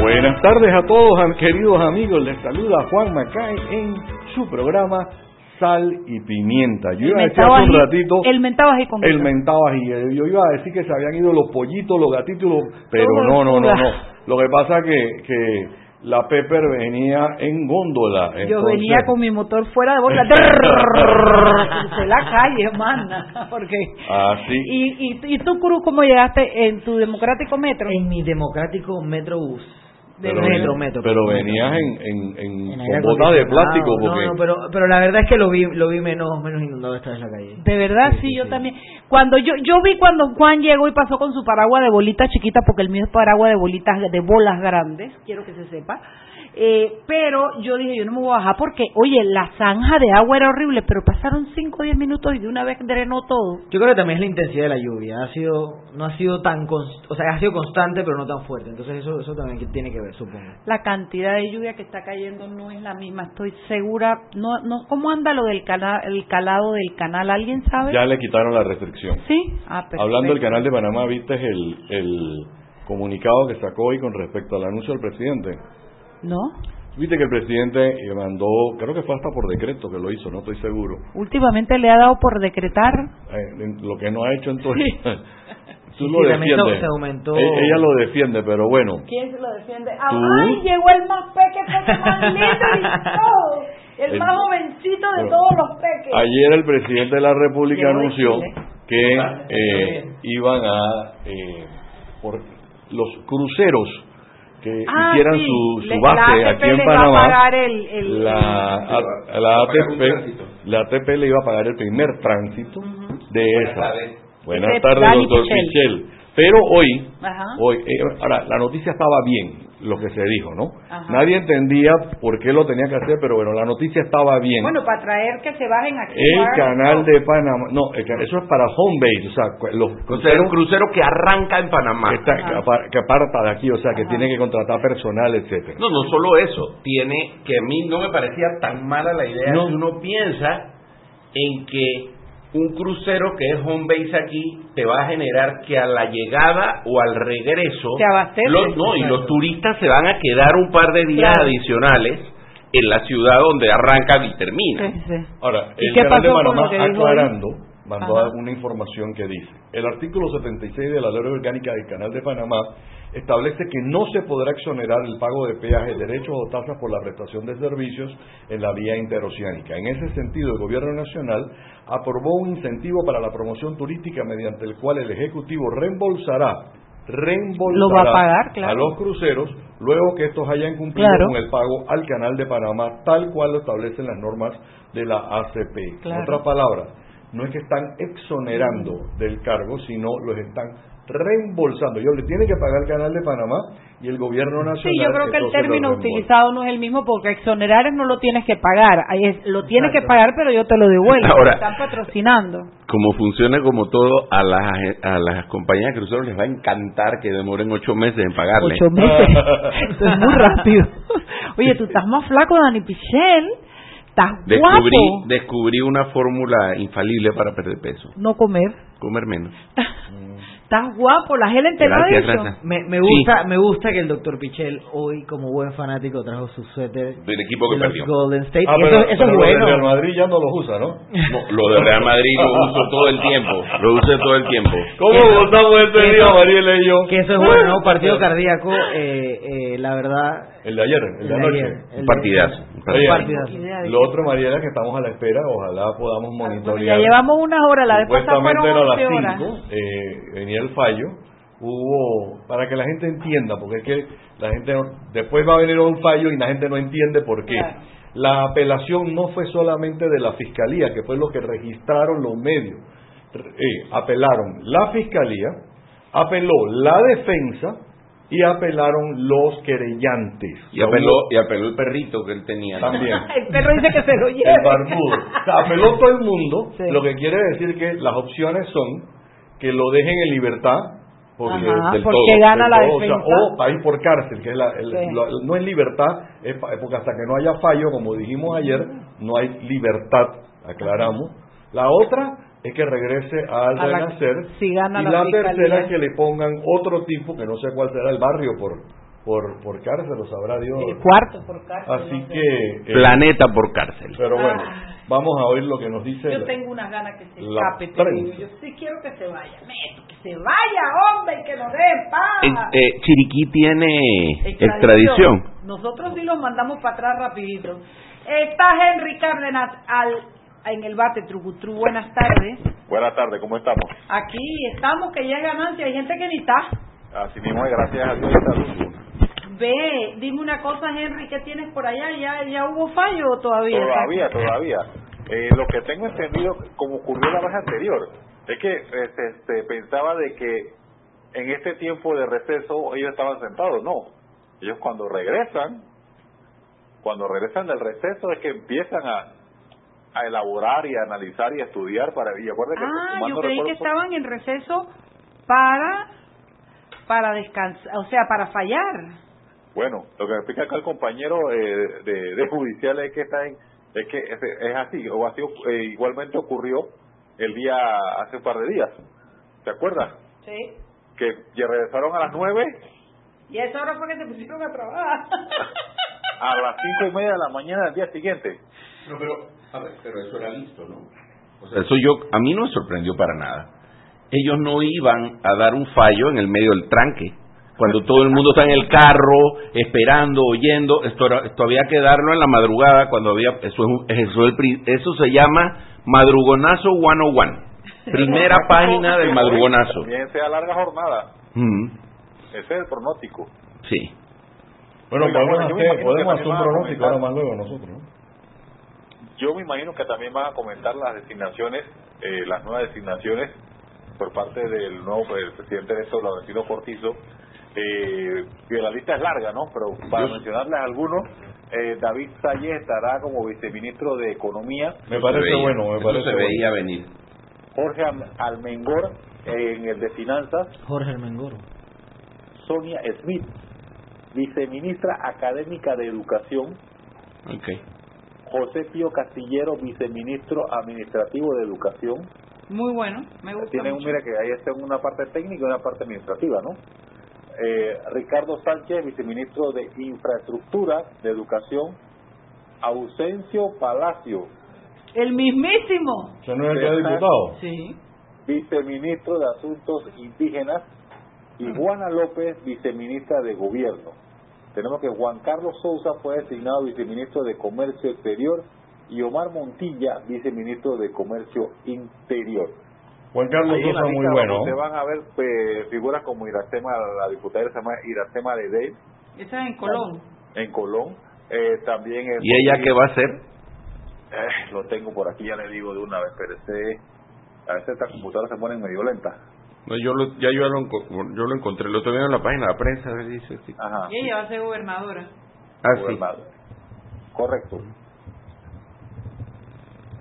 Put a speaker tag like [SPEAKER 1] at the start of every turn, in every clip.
[SPEAKER 1] Buenas tardes a todos, queridos amigos. Les saluda Juan Macay en su programa Sal y Pimienta. Yo iba a decir hace un ratito.
[SPEAKER 2] El mentado ají con
[SPEAKER 1] El mentado ají. Yo iba a decir que se habían ido los pollitos, los gatitos, pero no, no, no, no. Lo que pasa que, que la Pepper venía en góndola.
[SPEAKER 2] Yo venía con mi motor fuera de bola. de la calle, hermana. Porque...
[SPEAKER 1] Ah, sí.
[SPEAKER 2] ¿Y, y, y tú, Cruz, cómo llegaste en tu democrático metro?
[SPEAKER 3] En mi democrático metrobús
[SPEAKER 1] pero, metro, metro. Pero venías en, en, con botas de plástico.
[SPEAKER 3] Porque... No, no, pero, pero la verdad es que lo vi, lo vi menos, menos inundado esta vez en la calle.
[SPEAKER 2] De verdad, sí, yo también. Cuando yo, yo vi cuando Juan llegó y pasó con su paraguas de bolitas chiquitas, porque el mío es paraguas de bolitas, de bolas grandes, quiero que se sepa eh, pero yo dije, yo no me voy a bajar porque, oye, la zanja de agua era horrible, pero pasaron 5 o 10 minutos y de una vez drenó todo.
[SPEAKER 3] Yo creo que también es la intensidad de la lluvia. Ha sido, no ha sido tan, o sea, ha sido constante, pero no tan fuerte. Entonces eso, eso también tiene que ver, supongo.
[SPEAKER 2] La cantidad de lluvia que está cayendo no es la misma, estoy segura. No, no, ¿Cómo anda lo del canal, el calado del canal? ¿Alguien sabe?
[SPEAKER 1] Ya le quitaron la restricción.
[SPEAKER 2] Sí.
[SPEAKER 1] Ah, Hablando del canal de Panamá, viste el, el comunicado que sacó hoy con respecto al anuncio del presidente.
[SPEAKER 2] ¿No?
[SPEAKER 1] Viste que el presidente eh, mandó, creo que fue hasta por decreto que lo hizo, no estoy seguro.
[SPEAKER 2] Últimamente le ha dado por decretar.
[SPEAKER 1] Eh, lo que no ha hecho entonces. Tú lo defiendes.
[SPEAKER 3] aumentó.
[SPEAKER 1] E-, ella lo defiende, pero bueno.
[SPEAKER 2] ¿Quién se lo defiende? ¡Ay, llegó el más peque, el más lindo y todo! El, más jovencito de todos los peques.
[SPEAKER 1] Ayer el presidente de la República anunció que eh, iban a. Eh, por los cruceros que ah, hicieran su, su base aquí en Panamá, la, la, ATP, la ATP le iba a pagar el primer tránsito de esa. Buenas tardes, doctor Michel. Pero hoy, hoy eh, ahora, la noticia estaba bien, lo que se dijo, ¿no? Nadie entendía por qué lo tenía que hacer, pero bueno, la noticia estaba bien.
[SPEAKER 2] Bueno, para traer que se bajen aquí.
[SPEAKER 1] El canal de Panamá, no, eso es para home base, o sea, los
[SPEAKER 4] cruceros, un crucero que arranca en Panamá.
[SPEAKER 1] Que, que, aparta de aquí, o sea, que tiene que contratar personal, etcétera.
[SPEAKER 4] No, no solo eso, tiene que a mí no me parecía tan mala la idea no. uno piensa en que un crucero que es home base aquí te va a generar que a la llegada o al regreso los, no y los turistas se van a quedar un par de días adicionales en la ciudad donde arrancan y terminan.
[SPEAKER 1] Ahora, el canal de Panamá aclarando mandó una información que dice, el artículo 76 de la Ley Orgánica del Canal de Panamá establece que no se podrá exonerar el pago de peajes, derechos o tasas por la prestación de servicios en la vía interoceánica. En ese sentido, el Gobierno Nacional aprobó un incentivo para la promoción turística mediante el cual el Ejecutivo reembolsará reembolsará a, los cruceros luego que estos hayan cumplido con el pago al Canal de Panamá tal cual lo establecen las normas de la ACP. En otras palabras, no es que están exonerando del cargo, sino los están reembolsando. Yo le tiene que pagar el canal de Panamá y el gobierno nacional.
[SPEAKER 2] Sí, yo creo que el término utilizado no es el mismo porque exonerar no lo tienes que pagar. Ahí es, lo tienes que pagar, pero yo te lo devuelvo. Ahora, están patrocinando.
[SPEAKER 4] Como funciona como todo, a las, a las compañías de cruceros les va a encantar que demoren ocho meses en pagarle.
[SPEAKER 2] Ocho meses. Eso es muy rápido. Oye, tú estás más flaco, Dani Pichel. Estás
[SPEAKER 4] descubrí,
[SPEAKER 2] guapo.
[SPEAKER 4] Descubrí una fórmula infalible para perder peso.
[SPEAKER 2] No comer.
[SPEAKER 4] Comer menos.
[SPEAKER 2] Estás guapo, la gente
[SPEAKER 4] gracias, gracias.
[SPEAKER 3] Me, me gusta, me gusta que el doctor Pichel hoy, como buen fanático, trajo su suéter
[SPEAKER 4] del equipo que perdió.
[SPEAKER 3] Golden State.
[SPEAKER 1] Ah, pero, eso, es bueno. Real Madrid ya no lo usa, ¿no?
[SPEAKER 4] lo de Real Madrid lo uso todo el tiempo. Lo uso todo el tiempo.
[SPEAKER 1] ¿Cómo votamos este día, Mariela y yo?
[SPEAKER 3] Que eso es bueno, ¿no? Partido cardíaco, eh, eh, la verdad.
[SPEAKER 1] El de ayer, el de anoche.
[SPEAKER 4] un partidazo.
[SPEAKER 1] Lo otro, Mariela, que estamos a la espera, ojalá podamos monitorear.
[SPEAKER 2] Ya llevamos unas horas, la vez
[SPEAKER 1] pasada fueron a las 5, eh, venía el fallo, hubo, para que la gente entienda, porque es que la gente, después va a venir un fallo y la gente no entiende por qué. La apelación no fue solamente de la fiscalía, que fue lo que registraron los medios. Eh, apelaron la fiscalía, apeló la defensa y apelaron los querellantes.
[SPEAKER 4] Y apeló, y apeló el perrito que él tenía.
[SPEAKER 1] También.
[SPEAKER 2] el perro dice que se lo lleve.
[SPEAKER 1] El barbudo. O sea, apeló todo el mundo, lo que quiere decir que las opciones son que lo dejen en libertad, porque,
[SPEAKER 2] Ajá,
[SPEAKER 1] del
[SPEAKER 2] porque
[SPEAKER 1] todo,
[SPEAKER 2] gana
[SPEAKER 1] del
[SPEAKER 2] la
[SPEAKER 1] todo, o, sea,
[SPEAKER 2] defensa.
[SPEAKER 1] o ahí por cárcel, que es la, el-
[SPEAKER 2] Sí.
[SPEAKER 1] lo- no es libertad, es porque hasta que no haya fallo, como dijimos ayer, no hay libertad, aclaramos. La otra es que regrese al
[SPEAKER 2] A la-
[SPEAKER 1] renacer
[SPEAKER 2] si gana
[SPEAKER 1] y
[SPEAKER 2] la
[SPEAKER 1] la tercera es que le pongan otro tipo, que no sé cuál será el barrio por por, por cárcel, lo sabrá Dios.
[SPEAKER 2] El cuarto por cárcel.
[SPEAKER 1] Así
[SPEAKER 2] no sé.
[SPEAKER 1] que... eh,
[SPEAKER 4] Planeta por cárcel.
[SPEAKER 1] Pero bueno,
[SPEAKER 2] Ah.
[SPEAKER 1] Vamos a oír lo que nos dice...
[SPEAKER 2] Yo tengo unas ganas que se escape,
[SPEAKER 1] prensa.
[SPEAKER 2] Yo sí quiero que se vaya. Meto, que se vaya, hombre, y que nos dé paz.
[SPEAKER 4] Eh, eh, Chiriquí tiene extradición.
[SPEAKER 2] Nosotros sí los mandamos para atrás rapidito. Está Henry Cárdenas al, en el bate Trucutru. Buenas tardes.
[SPEAKER 5] Buenas tardes, ¿cómo estamos?
[SPEAKER 2] Aquí estamos, que ya es ganancia. Hay gente que ni está.
[SPEAKER 5] Así mismo, es, gracias a Dios.
[SPEAKER 2] Ve, dime una cosa, Henry, ¿qué tienes por allá? ¿Ya, ya hubo fallo o todavía?
[SPEAKER 5] Todavía, todavía. Eh, lo que tengo entendido, como ocurrió la vez anterior, es que este, se pensaba de que en este tiempo de receso ellos estaban sentados. No, ellos cuando regresan, cuando regresan del receso es que empiezan a, a elaborar y a analizar y a estudiar para... Y acuerda que,
[SPEAKER 2] Ah, yo creí que estaban en receso para para descansar, o sea, para fallar.
[SPEAKER 5] Bueno, lo que me explica acá el compañero eh, de, de judicial es que está en, es que es, es así, o así eh, igualmente ocurrió el día hace un par de días. ¿Te acuerdas?
[SPEAKER 2] Sí.
[SPEAKER 5] Que ya regresaron a las nueve,
[SPEAKER 2] Y a esa hora fue que se pusieron a trabajar.
[SPEAKER 5] a las cinco y media de la mañana del día siguiente.
[SPEAKER 4] No, pero, a ver, pero eso era listo, ¿no? O sea, eso yo, a mí no me sorprendió para nada. Ellos no iban a dar un fallo en el medio del tranque. Cuando todo el mundo está en el carro, esperando, oyendo, esto, era- esto había que darlo en la madrugada cuando había, eso, es un- eso, es el pri- eso se llama madrugonazo 101. Primera página del madrugonazo.
[SPEAKER 5] También sea larga jornada.
[SPEAKER 4] Mm,
[SPEAKER 5] Ese es el pronóstico.
[SPEAKER 4] sí.
[SPEAKER 1] Bueno,
[SPEAKER 5] Oiga,
[SPEAKER 1] podemos,
[SPEAKER 5] bueno, yo me
[SPEAKER 1] hacer,
[SPEAKER 5] imagino
[SPEAKER 1] podemos
[SPEAKER 5] que
[SPEAKER 1] hacer un
[SPEAKER 5] también van a
[SPEAKER 1] pronóstico ahora
[SPEAKER 5] comentar.
[SPEAKER 1] más luego nosotros, ¿no?
[SPEAKER 5] Yo me imagino que también van a comentar las designaciones, eh, las nuevas designaciones por parte del nuevo el presidente de esto, Laurentino Cortizo. Eh, y la lista es larga, ¿no? Pero para
[SPEAKER 4] Yo-
[SPEAKER 5] mencionarles algunos, eh, David Salles estará como viceministro de Economía,
[SPEAKER 1] Me parece
[SPEAKER 4] veía,
[SPEAKER 1] bueno, me parece
[SPEAKER 4] se
[SPEAKER 1] bueno.
[SPEAKER 4] veía venir.
[SPEAKER 5] Jorge Almengor eh, en el de Finanzas,
[SPEAKER 3] Jorge Mengoro.
[SPEAKER 5] Sonia Smith, viceministra académica de Educación,
[SPEAKER 4] Okay.
[SPEAKER 5] José Pío Castillero, viceministro administrativo de Educación,
[SPEAKER 2] Muy bueno, me gusta
[SPEAKER 5] Tienen,
[SPEAKER 2] mucho.
[SPEAKER 5] mira que ahí está una parte técnica y una parte administrativa, ¿no? Eh, Ricardo Sánchez, viceministro de Infraestructura, de Educación. Ausencio Palacio,
[SPEAKER 2] El mismísimo.
[SPEAKER 1] ¿Usted no es el que es diputado?
[SPEAKER 2] Sí.
[SPEAKER 5] viceministro de Asuntos Indígenas. Y Juana López, viceministra de Gobierno. Tenemos que Juan Carlos Sousa fue designado viceministro de Comercio Exterior y Omar Montilla, viceministro de Comercio Interior.
[SPEAKER 1] Juan Carlos
[SPEAKER 5] Ahí
[SPEAKER 1] Sosa muy bueno.
[SPEAKER 5] Ustedes van a ver pues, figuras como Iracema, la diputada Iracema, Iracema Ledey
[SPEAKER 2] Esa es en Colón.
[SPEAKER 5] en Colón. Eh, también
[SPEAKER 4] ¿Y ella qué va a hacer?
[SPEAKER 5] Eh, lo tengo por aquí, ya le digo de una vez, pero ese, a veces estas computadoras se ponen medio lentas.
[SPEAKER 4] No, yo lo, ya yo lo, yo lo encontré, lo estoy viendo en la página de la prensa, dice. sí.
[SPEAKER 5] Ajá.
[SPEAKER 2] Y ella va a ser gobernadora.
[SPEAKER 4] Ah, sí.
[SPEAKER 5] Correcto.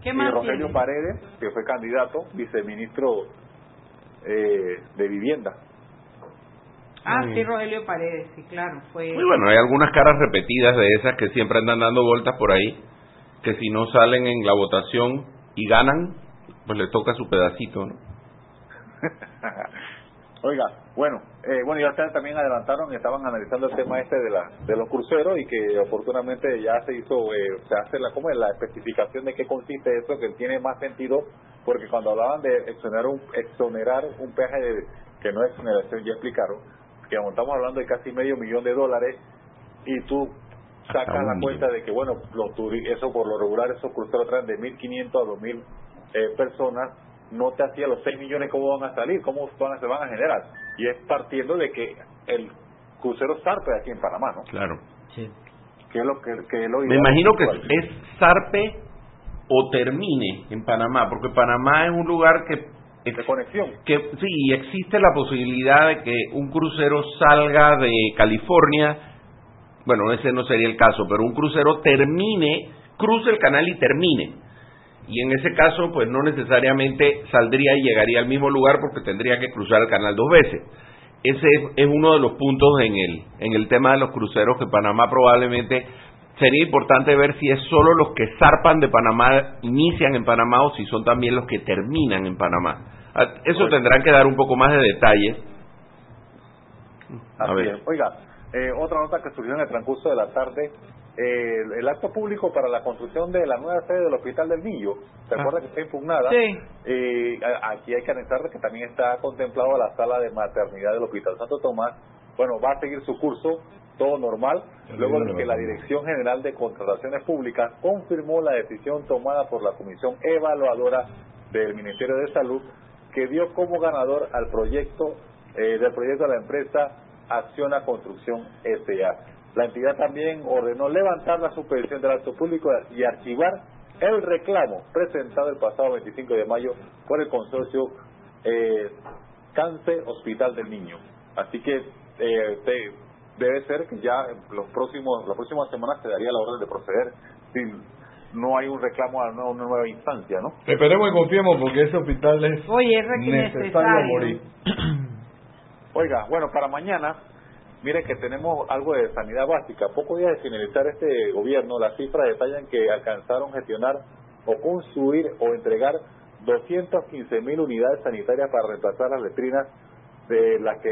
[SPEAKER 2] ¿Qué
[SPEAKER 5] Y Rogelio
[SPEAKER 2] tiene?
[SPEAKER 5] Paredes, que fue candidato, viceministro eh, de Vivienda.
[SPEAKER 2] Ah, sí, Rogelio Paredes, sí, claro. Fue...
[SPEAKER 4] Muy bueno, hay algunas caras repetidas de esas que siempre andan dando vueltas por ahí, que si no salen en la votación y ganan, pues le toca su pedacito, ¿no?
[SPEAKER 5] Oiga, bueno, eh, bueno, ya ustedes también adelantaron, estaban analizando el tema este de la de los cruceros y que oportunamente ya se hizo, eh, se hace la como la especificación de qué consiste eso, que tiene más sentido, porque cuando hablaban de exonerar un, exonerar un peaje de- que no es exoneración, ya explicaron, que estamos hablando de casi medio millón de dólares y tú sacas la cuenta de que, bueno, los eso por lo regular, esos cruceros traen de 1.500 a 2.000 eh, personas, no te hacía los 6 millones cómo van a salir, cómo van a- se van a generar. Y es partiendo de que el crucero zarpe aquí en Panamá, ¿no?
[SPEAKER 4] Claro.
[SPEAKER 3] Sí.
[SPEAKER 5] Que es lo que, que es lo
[SPEAKER 4] Me imagino que es zarpe o termine en Panamá, porque Panamá es un lugar que
[SPEAKER 5] de conexión.
[SPEAKER 4] Que sí, existe la posibilidad de que un crucero salga de California, bueno, ese no sería el caso, pero un crucero termine, cruce el canal y termine. Y en ese caso, pues no necesariamente saldría y llegaría al mismo lugar porque tendría que cruzar el canal dos veces. Ese es uno de los puntos en el, en el tema de los cruceros que Panamá probablemente sería importante ver si es solo los que zarpan de Panamá, inician en Panamá o si son también los que terminan en Panamá. Ah, eso tendrán que dar un poco más de detalle.
[SPEAKER 5] A ver. Oiga, eh, otra nota que surgió en el transcurso de la tarde, eh, el acto público para la construcción de la nueva sede del Hospital del Niño, ¿se ah. acuerda que está impugnada?
[SPEAKER 2] Sí.
[SPEAKER 5] Eh, aquí hay que anexar que también está contemplado la sala de maternidad del Hospital Santo Tomás. Bueno, va a seguir su curso todo normal, luego de que la Dirección General de Contrataciones Públicas confirmó la decisión tomada por la Comisión Evaluadora del Ministerio de Salud, que dio como ganador al proyecto eh, del proyecto de la empresa Acciona Construcción S.A. La entidad también ordenó levantar la suspensión del acto público y archivar el reclamo presentado el pasado 25 de mayo por el consorcio eh, Cáncer Hospital del Niño. Así que eh, debe ser que ya en los próximos, las próximas semanas se daría la orden de proceder si no hay un reclamo a una, nueva instancia, ¿no?
[SPEAKER 1] Esperemos y confiemos porque ese hospital es necesario morir.
[SPEAKER 5] Oiga, bueno, para mañana, miren que tenemos algo de sanidad básica. Pocos días de finalizar este gobierno, las cifras detallan que alcanzaron gestionar o construir o entregar 215 mil unidades sanitarias para reemplazar las letrinas de las que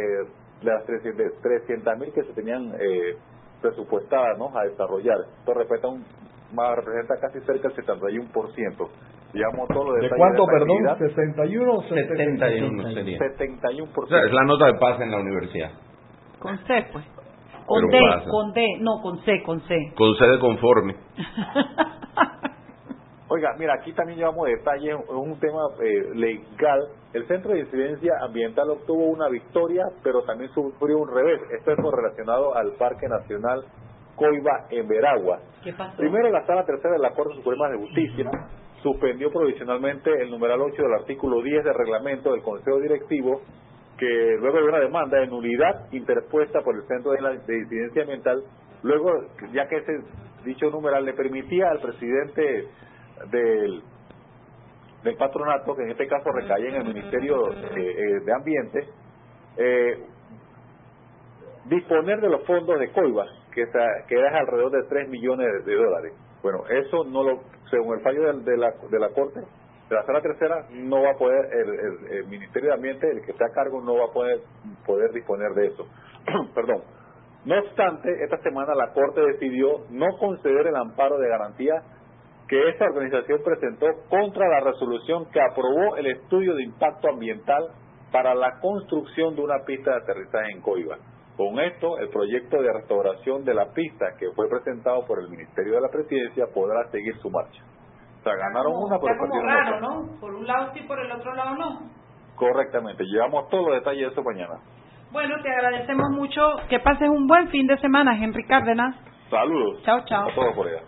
[SPEAKER 5] las 300 mil que se tenían eh, presupuestadas ¿no? a desarrollar. Esto representa, un, representa casi cerca del 71%. Digamos, todo
[SPEAKER 1] ¿De cuánto, perdón? ¿61 o
[SPEAKER 4] 71 sería.
[SPEAKER 5] 71%.
[SPEAKER 4] O sea, es la nota de paz en la universidad.
[SPEAKER 2] Con C, pues. Con D, con D, no, con C, con C.
[SPEAKER 4] Con C de conforme.
[SPEAKER 5] Oiga, mira, aquí también llevamos detalles, un tema eh, legal. El Centro de Incidencia Ambiental obtuvo una victoria, pero también sufrió un revés. Esto es relacionado al Parque Nacional Coiba en Veragua.
[SPEAKER 2] ¿Qué pasó?
[SPEAKER 5] Primero, la Sala Tercera de la Corte Suprema de Justicia suspendió provisionalmente el numeral 8 del artículo 10 del reglamento del Consejo Directivo, que luego de una demanda de nulidad interpuesta por el Centro de, de Incidencia Ambiental, luego, ya que ese dicho numeral le permitía al presidente del, patronato, que en este caso recae en el Ministerio de, eh, Ambiente, eh, disponer de los fondos de COIBA, que, que es alrededor de 3 millones de dólares. Bueno, eso no lo, según el fallo de, la, de la Corte, la sala tercera, no va a poder, el, el, Ministerio de Ambiente, el que está a cargo, no va a poder, poder disponer de eso. Perdón. No obstante, esta semana la Corte decidió no conceder el amparo de garantía que esta organización presentó contra la resolución que aprobó el estudio de impacto ambiental para la construcción de una pista de aterrizaje en Coiba. Con esto, el proyecto de restauración de la pista que fue presentado por el Ministerio de la Presidencia podrá seguir su marcha. Sea, ganaron una,
[SPEAKER 2] pero perdieron ¿no? Por un lado sí, por el otro lado no.
[SPEAKER 5] Correctamente. Llevamos todos los detalles de eso mañana.
[SPEAKER 2] Bueno, te agradecemos mucho. Que pases un buen fin de semana, Henry Cárdenas.
[SPEAKER 5] Saludos.
[SPEAKER 2] Chao, chao.
[SPEAKER 5] A todos por allá.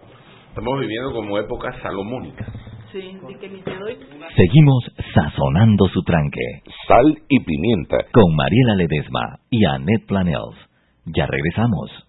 [SPEAKER 4] Estamos viviendo como épocas salomónicas.
[SPEAKER 2] Sí, que ni te doy.
[SPEAKER 6] Seguimos sazonando su tranque.
[SPEAKER 4] Sal y pimienta.
[SPEAKER 6] Con Mariela Ledesma y Annette Planels. Ya regresamos.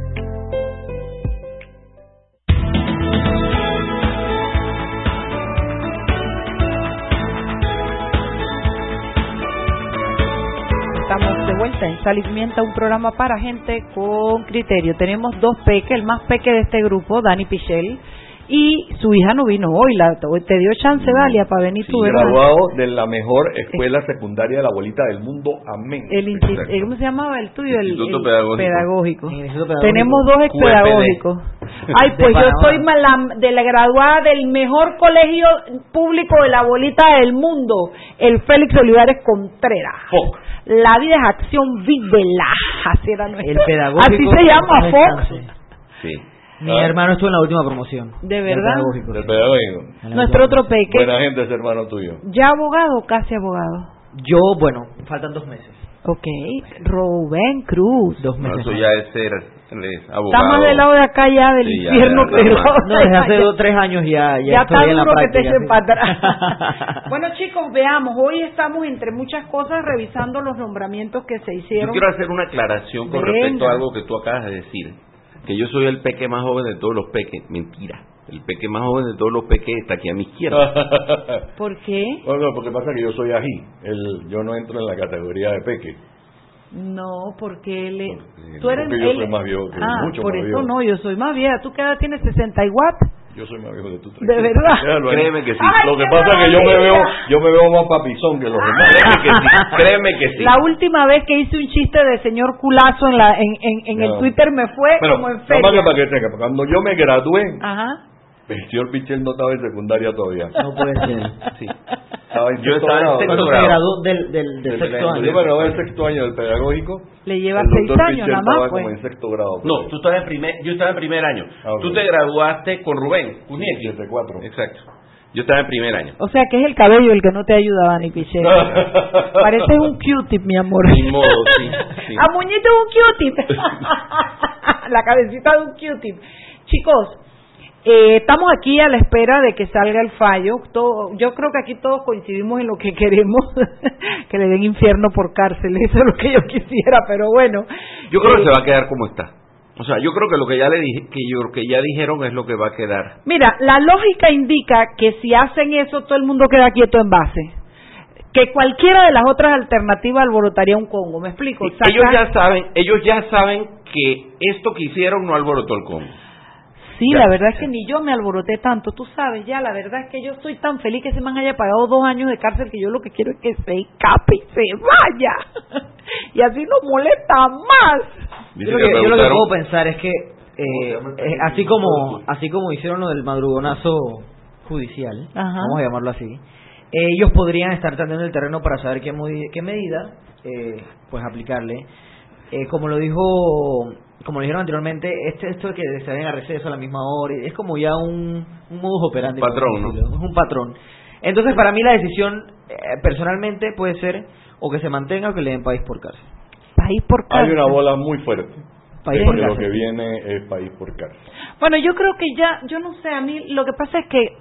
[SPEAKER 2] En Salimienta, un programa para gente con criterio. Tenemos dos peques, el más peque de este grupo, Dani Pichel, y su hija no vino hoy. La, te dio chance, Dalia, para venir
[SPEAKER 1] Sí,
[SPEAKER 2] tú, ¿verdad?
[SPEAKER 1] graduado de la mejor escuela secundaria de la bolita del mundo. Amén.
[SPEAKER 2] El, eh, ¿Cómo se llamaba el tuyo? El,
[SPEAKER 1] Instituto
[SPEAKER 2] el
[SPEAKER 1] Pedagógico.
[SPEAKER 2] pedagógico. Tenemos dos ex pedagógicos. Ay, pues yo soy la- de la graduada del mejor colegio público de la bolita del mundo, el Félix Olivares Contreras. La vida es acción, vívela. Así era nuestro.
[SPEAKER 3] El pedagógico.
[SPEAKER 2] Así se llama Fox.
[SPEAKER 4] Sí.
[SPEAKER 3] Mi hermano estuvo en la última promoción.
[SPEAKER 2] ¿De
[SPEAKER 3] Del
[SPEAKER 2] verdad?
[SPEAKER 3] pedagógico.
[SPEAKER 1] Del pedagógico.
[SPEAKER 2] Nuestro otro peque.
[SPEAKER 1] Buena gente ese hermano tuyo.
[SPEAKER 2] ¿Ya abogado o casi abogado?
[SPEAKER 3] Yo, bueno, faltan dos meses.
[SPEAKER 2] Ok. Rubén Cruz.
[SPEAKER 3] Dos
[SPEAKER 4] No,
[SPEAKER 3] meses.
[SPEAKER 4] eso ya es ser es abogado.
[SPEAKER 2] Está más del lado de acá ya del
[SPEAKER 4] Sí, ya,
[SPEAKER 2] infierno,
[SPEAKER 4] ya.
[SPEAKER 3] No, desde hace dos, tres años ya, ya,
[SPEAKER 2] Ya
[SPEAKER 3] estoy
[SPEAKER 2] está
[SPEAKER 3] en la
[SPEAKER 2] duro que te
[SPEAKER 3] práctica.
[SPEAKER 2] bueno, chicos, veamos. Hoy estamos, entre muchas cosas, revisando los nombramientos que se
[SPEAKER 4] Yo
[SPEAKER 2] hicieron.
[SPEAKER 4] quiero hacer una aclaración con
[SPEAKER 2] Venga.
[SPEAKER 4] respecto a algo que tú acabas de decir. Que yo soy el peque más joven de todos los peques. Mentira. El peque más joven de todos los peques está aquí a mi izquierda.
[SPEAKER 2] ¿Por qué?
[SPEAKER 1] Bueno, porque pasa que yo soy ají. El, yo no entro en la categoría de peque.
[SPEAKER 2] No, porque él... es- Tú eres...
[SPEAKER 1] porque yo
[SPEAKER 2] él-
[SPEAKER 1] soy más viejo que
[SPEAKER 2] ah,
[SPEAKER 1] mucho
[SPEAKER 2] por
[SPEAKER 1] más
[SPEAKER 2] eso
[SPEAKER 1] viejo.
[SPEAKER 2] no, yo soy más vieja. ¿Tú qué edad tienes? ¿60 y what?
[SPEAKER 1] Yo soy más viejo de tú.
[SPEAKER 2] ¿De verdad?
[SPEAKER 4] Créeme que sí.
[SPEAKER 2] Ay,
[SPEAKER 1] Lo que pasa es que yo me veo, yo me veo más papizón que los demás.
[SPEAKER 4] Créeme que sí. Créeme que sí.
[SPEAKER 2] La última vez que hice un chiste de señor culazo en, la, en, en, en el. Twitter me fue
[SPEAKER 1] Bueno,
[SPEAKER 2] como en feria.
[SPEAKER 1] que para que tenga, cuando yo me gradué,
[SPEAKER 2] Ajá.
[SPEAKER 1] el señor Pichel no estaba en secundaria todavía.
[SPEAKER 3] No puede ser.
[SPEAKER 4] Sí.
[SPEAKER 1] Estaba en
[SPEAKER 4] Yo
[SPEAKER 1] sexto
[SPEAKER 4] estaba en
[SPEAKER 1] grado.
[SPEAKER 4] sexto grado.
[SPEAKER 3] graduó del, del, del
[SPEAKER 1] Del-
[SPEAKER 3] sexto año.
[SPEAKER 1] Yo me gradué en sexto año del pedagógico.
[SPEAKER 2] Le lleva seis años nada
[SPEAKER 1] estaba
[SPEAKER 2] más,
[SPEAKER 1] como
[SPEAKER 2] pues.
[SPEAKER 1] en sexto grado.
[SPEAKER 4] No, tú estabas en primer, yo estaba en primer año.
[SPEAKER 1] Ah.
[SPEAKER 4] Tú te graduaste con Rubén Cunieki.
[SPEAKER 1] 74.
[SPEAKER 4] Exacto. Yo estaba en primer año.
[SPEAKER 2] O sea que es el cabello el que no te ayuda, Dani Pichel. Pareces un Q-tip, mi amor.
[SPEAKER 4] Ni modo, sí, sí.
[SPEAKER 2] A muñito es un Q-tip. la cabecita de un Q-tip. Chicos, eh, estamos aquí a la espera de que salga el fallo. Todo- yo creo que aquí todos coincidimos en lo que queremos, que le den infierno por cárcel. Eso es lo que yo quisiera, pero bueno.
[SPEAKER 4] Yo creo que
[SPEAKER 2] Eh,
[SPEAKER 4] se va a quedar como está. O sea, yo creo que lo que ya le dije, que yo que ya dijeron es lo que va a quedar.
[SPEAKER 2] Mira, la lógica indica que si hacen eso, todo el mundo queda quieto en base. Que cualquiera de las otras alternativas alborotaría un Congo. ¿Me explico?
[SPEAKER 4] Ellos ya saben, ellos ya saben que esto que hicieron no alborotó el Congo.
[SPEAKER 2] Sí,
[SPEAKER 4] Ya.
[SPEAKER 2] la verdad es que ni yo me alboroté tanto, tú sabes, ya, la verdad es que yo estoy tan feliz que ese man haya pagado dos años de cárcel que yo lo que quiero es que se escape y se vaya. y así no molesta más.
[SPEAKER 3] Yo lo
[SPEAKER 4] que
[SPEAKER 3] yo lo que puedo pensar es que, eh, eh, así como así como hicieron lo del madrugonazo judicial,
[SPEAKER 2] Ajá.
[SPEAKER 3] vamos a llamarlo así, ellos podrían estar tanteando el terreno para saber qué, qué medida eh, pues aplicarle. Eh, como lo dijo como lo dijeron anteriormente, este, esto de que se vayan a receso a la misma hora, es como ya un, un modus operandi.
[SPEAKER 4] Patrón, ¿no?
[SPEAKER 3] Es un patrón. Entonces, para mí la decisión, eh, personalmente, puede ser o que se mantenga o que le den país por cárcel.
[SPEAKER 2] País por cárcel.
[SPEAKER 1] Hay una bola muy fuerte. País por lo que viene es país por cárcel.
[SPEAKER 2] Bueno, yo creo que ya, yo no sé, a mí lo que pasa es que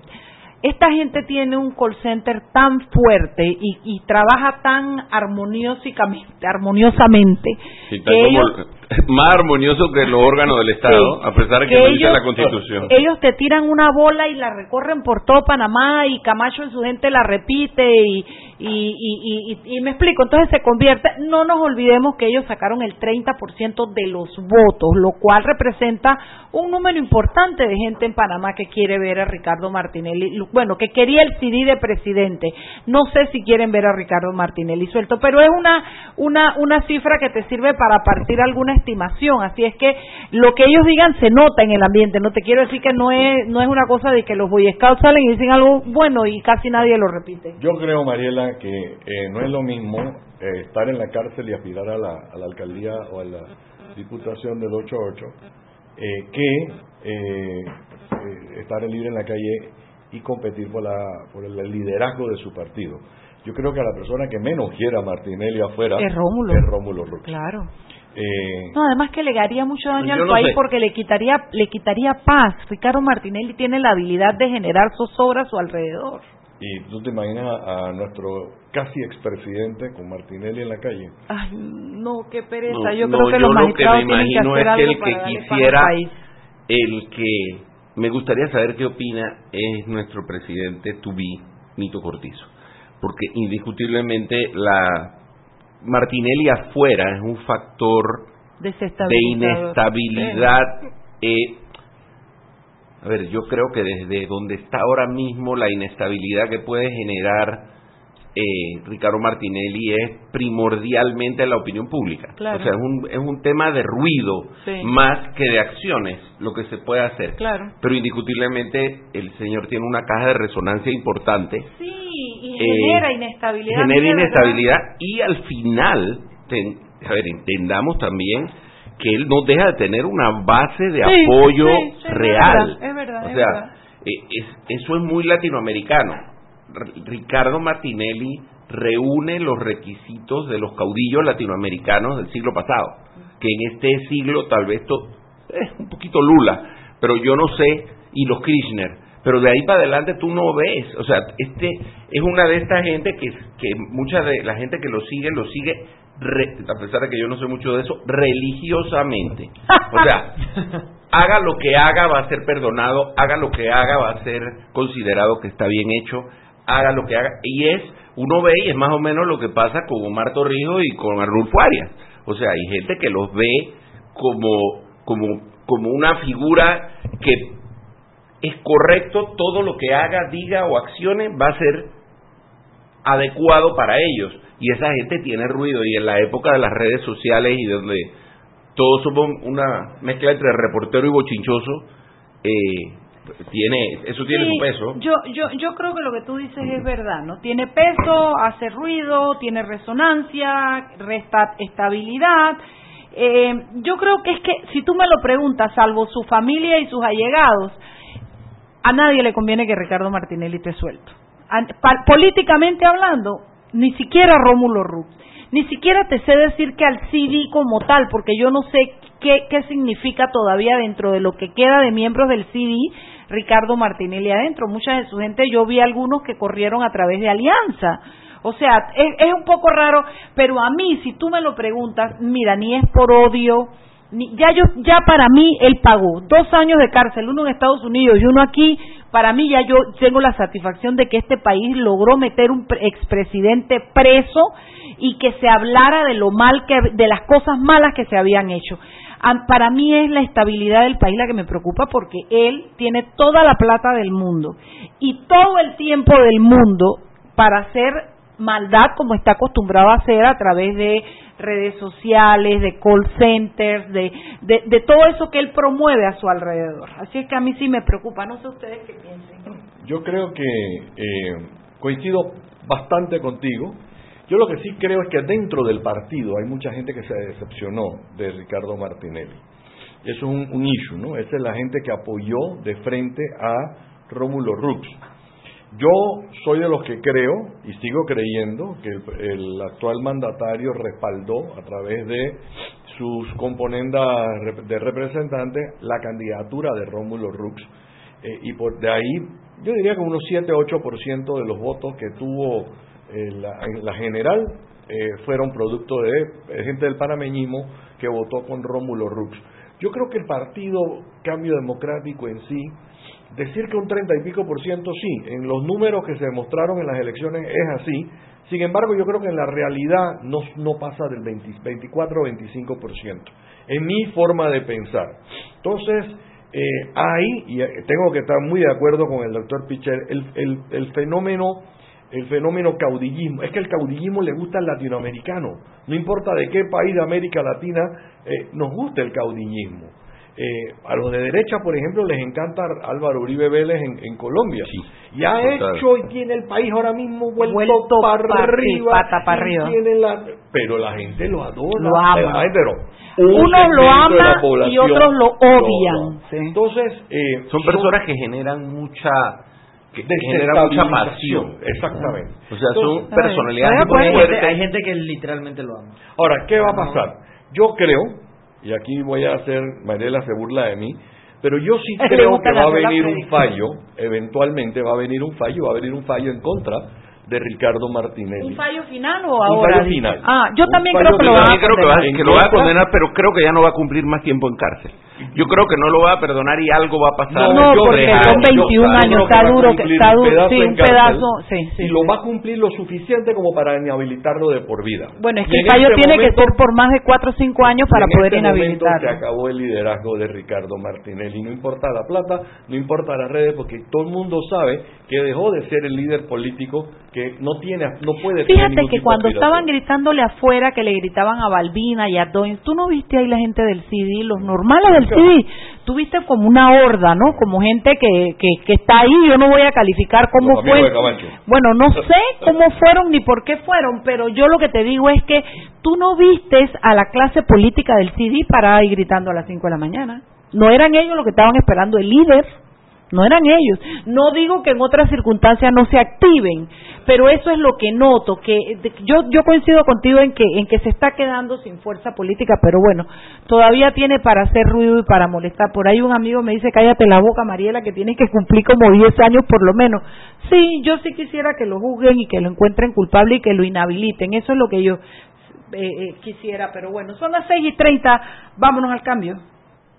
[SPEAKER 2] esta gente tiene un call center tan fuerte y, y trabaja tan armoniosamente, armoniosamente que ellos,
[SPEAKER 4] más armonioso que los órganos del Estado, a pesar de que, que dice la Constitución.
[SPEAKER 2] Ellos te tiran una bola y la recorren por todo Panamá y Camacho y su gente la repite y, y, y, y, me explico, entonces se convierte, no nos olvidemos que ellos sacaron el 30% de los votos, lo cual representa un número importante de gente en Panamá que quiere ver a Ricardo Martinelli, bueno, que quería el CD de presidente. No sé si quieren ver a Ricardo Martinelli suelto, pero es una, una, una cifra que te sirve para partir alguna estimación. Así es que lo que ellos digan se nota en el ambiente. No te quiero decir que no es, no es una cosa de que los Boy Scouts salen y dicen algo bueno y casi nadie lo repite.
[SPEAKER 1] Yo creo, Mariela, que eh, no es lo mismo eh, estar en la cárcel y aspirar a la, a la alcaldía o a la diputación del 8-8 eh, que estar libre en la calle y competir por, la, por el liderazgo de su partido. Yo creo que a la persona que menos quiera a Martinelli afuera
[SPEAKER 2] es Rómulo.
[SPEAKER 1] Es Rómulo
[SPEAKER 2] Claro. Eh, no, además que le haría mucho daño al país porque le quitaría le quitaría paz. Ricardo Martinelli tiene la habilidad de generar zozobra a su alrededor.
[SPEAKER 1] ¿Y tú te imaginas a, nuestro casi expresidente con Martinelli en la calle?
[SPEAKER 2] Ay, no, qué pereza. yo creo que los magistrados tienen que hacer
[SPEAKER 4] es
[SPEAKER 2] que
[SPEAKER 4] el que quisiera, el que me gustaría saber qué opina es nuestro presidente Tubí, Nito Cortizo, porque indiscutiblemente la Martinelli afuera es un factor de inestabilidad. Eh, a ver, yo creo que desde donde está ahora mismo la inestabilidad que puede generar eh, Ricardo Martinelli es primordialmente la opinión pública. O sea, es un, es un tema de ruido más que de acciones lo que se puede hacer.
[SPEAKER 2] Claro.
[SPEAKER 4] Pero indiscutiblemente el señor tiene una caja de resonancia importante.
[SPEAKER 2] Sí, genera eh, inestabilidad.
[SPEAKER 4] Genera inestabilidad y al final, a ver, entendamos también que él no deja de tener una base de apoyo real.
[SPEAKER 2] Es verdad,
[SPEAKER 4] o sea, eh, eso es muy latinoamericano Ricardo Martinelli reúne los requisitos de los caudillos latinoamericanos del siglo pasado, que en este siglo tal vez es un poquito Lula, pero yo no sé, y los Kirchner, pero de ahí para adelante tú no ves, o sea, este es una de estas gente que, que mucha de la gente que lo sigue, lo sigue, a pesar de que yo no sé mucho de eso, religiosamente. O sea, haga lo que haga va a ser perdonado, haga lo que haga va a ser considerado que está bien hecho, haga lo que haga. Y es, uno ve y es más o menos lo que pasa con Omar Torrijos y con Arnulfo Arias. O sea, hay gente que los ve como, como, como una figura que es correcto, todo lo que haga, diga o accione va a ser adecuado para ellos. Y esa gente tiene ruido. Y en la época de las redes sociales y donde todos somos una mezcla entre reportero y bochinchoso, eh, tiene eso tiene su peso
[SPEAKER 2] yo yo yo creo que lo que tú dices es verdad no tiene peso hace ruido tiene resonancia resta estabilidad eh, yo creo que es que si tú me lo preguntas salvo su familia y sus allegados a nadie le conviene que Ricardo Martinelli esté suelto políticamente hablando ni siquiera Rómulo Rux ni siquiera te sé decir que al CD como tal porque yo no sé qué, qué significa todavía dentro de lo que queda de miembros del CD Ricardo Martinelli adentro. Mucha de su gente, yo vi algunos que corrieron a través de Alianza. O sea, es, un poco raro, pero a mí, si tú me lo preguntas, mira, ni es por odio, ya yo, ya para mí él pagó dos años de cárcel, uno en Estados Unidos y uno aquí. Para mí ya yo tengo la satisfacción de que este país logró meter un expresidente preso y que se hablara de lo mal que, de las cosas malas que se habían hecho para mí es la estabilidad del país la que me preocupa porque él tiene toda la plata del mundo y todo el tiempo del mundo para hacer maldad como está acostumbrado a hacer a través de redes sociales, de call centers, de, de, todo eso que él promueve a su alrededor. Así es que a mí sí me preocupa, no sé ustedes qué piensen.
[SPEAKER 1] Yo creo que eh, coincido bastante contigo. Yo lo que sí creo es que dentro del partido hay mucha gente que se decepcionó de Ricardo Martinelli. Eso es un, un issue, ¿no? Esa es la gente que apoyó de frente a Rómulo Rux. Yo soy de los que creo y sigo creyendo que el, actual mandatario respaldó a través de sus componentes de representantes la candidatura de Rómulo Rux eh, y por de ahí yo diría que unos 7-8% de los votos que tuvo eh, la, en la general eh, fueron producto de gente del panameñismo que votó con Rómulo Rux. Yo creo que el partido Cambio Democrático en sí Decir que un treinta y pico por ciento sí, en los números que se demostraron en las elecciones es así, sin embargo yo creo que en la realidad no, pasa del 24 o 25 por ciento, en mi forma de pensar. Entonces, eh, hay, y tengo que estar muy de acuerdo con el doctor Picher, el, el, el fenómeno el fenómeno caudillismo. Es que el caudillismo le gusta al latinoamericano. No importa de qué país de América Latina eh, nos gusta el caudillismo. Eh, a los de derecha, por ejemplo, les encanta Álvaro Uribe Vélez en, Colombia. y ha hecho y tiene el país ahora mismo vuelto, para arriba. pero la gente lo adora.
[SPEAKER 2] Lo ama.
[SPEAKER 1] Unos
[SPEAKER 2] lo aman y otros lo odian.
[SPEAKER 4] Entonces, eh, son personas que generan mucha que genera mucha pasión.
[SPEAKER 1] Exactamente.
[SPEAKER 4] O sea, son personalidades muy fuertes.
[SPEAKER 3] Hay gente que literalmente lo ama.
[SPEAKER 1] Ahora, ¿qué va a pasar? Yo creo y aquí voy a hacer, Mariela se burla de mí, pero yo sí creo que va a venir un fallo, eventualmente va a venir un fallo, va a venir un fallo en contra de Ricardo Martinelli.
[SPEAKER 2] ¿Un fallo final o ahora?
[SPEAKER 1] Un fallo final.
[SPEAKER 2] Ah, yo también creo que lo va a
[SPEAKER 4] condenar. que lo va a condenar, pero creo que ya no va a cumplir más tiempo en cárcel. Yo creo que no lo va a perdonar y algo va a pasar.
[SPEAKER 2] No, porque son 21 años, está duro, está duro, sí, un pedazo, sí, sí,
[SPEAKER 1] y lo va a cumplir lo suficiente como para inhabilitarlo de por vida.
[SPEAKER 2] Bueno, es que el fallo este tiene que ser por más de 4 o 5 años para poder este inhabilitarlo.
[SPEAKER 1] se acabó el liderazgo de Ricardo Martinelli, no importa la plata, no importa las redes, porque todo el mundo sabe que dejó de ser el líder político que no tiene, no puede
[SPEAKER 2] Fíjate que cuando estaban gritándole afuera, que le gritaban a Balbina y a Doins, tú no viste ahí la gente del CD, los normales del CD, tú viste como una horda, ¿no? Como gente que, que, que está ahí, yo no voy a calificar cómo fue. Bueno, no sé cómo fueron ni por qué fueron, pero yo lo que te digo es que tú no vistes a la clase política del CD para ahí gritando a las 5 de la mañana. No eran ellos los que estaban esperando el líder no eran ellos. No digo que en otras circunstancias no se activen, pero eso es lo que noto, que yo yo coincido contigo en que en que se está quedando sin fuerza política, pero bueno, todavía tiene para hacer ruido y para molestar. Por ahí un amigo me dice, "Cállate la boca, Mariela, que tiene que cumplir como 10 años por lo menos." Sí, yo sí quisiera que lo juzguen y que lo encuentren culpable y que lo inhabiliten. Eso es lo que yo eh, eh, quisiera, pero bueno, son las 6 y 30, vámonos al cambio.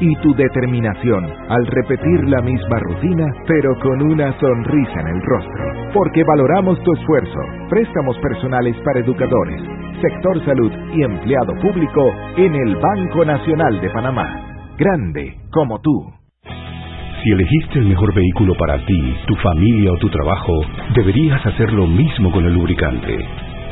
[SPEAKER 7] y tu determinación al repetir la misma rutina, pero con una sonrisa en el rostro. Porque valoramos tu esfuerzo. Préstamos personales para educadores, sector salud y empleado público en el Banco Nacional de Panamá. Grande como tú. Si elegiste el mejor vehículo para ti, tu familia o tu trabajo, deberías hacer lo mismo con el lubricante.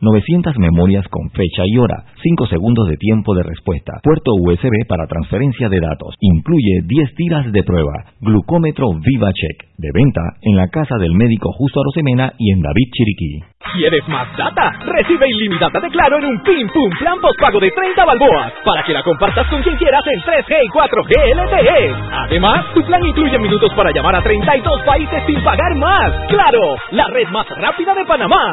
[SPEAKER 6] 900 memorias con fecha y hora, 5 segundos de tiempo de respuesta, puerto USB para transferencia de datos, incluye 10 tiras de prueba, glucómetro VivaCheck, de venta en la casa del médico Justo Arosemena y en David Chiriquí.
[SPEAKER 8] ¿Quieres más data? Recibe ilimitada de Claro en un Pim Pum Plan Postpago de 30 balboas para que la compartas con quien quieras en 3G y 4G LTE. Además, tu plan incluye minutos para llamar a 32 países sin pagar más. ¡Claro! La red más rápida de Panamá.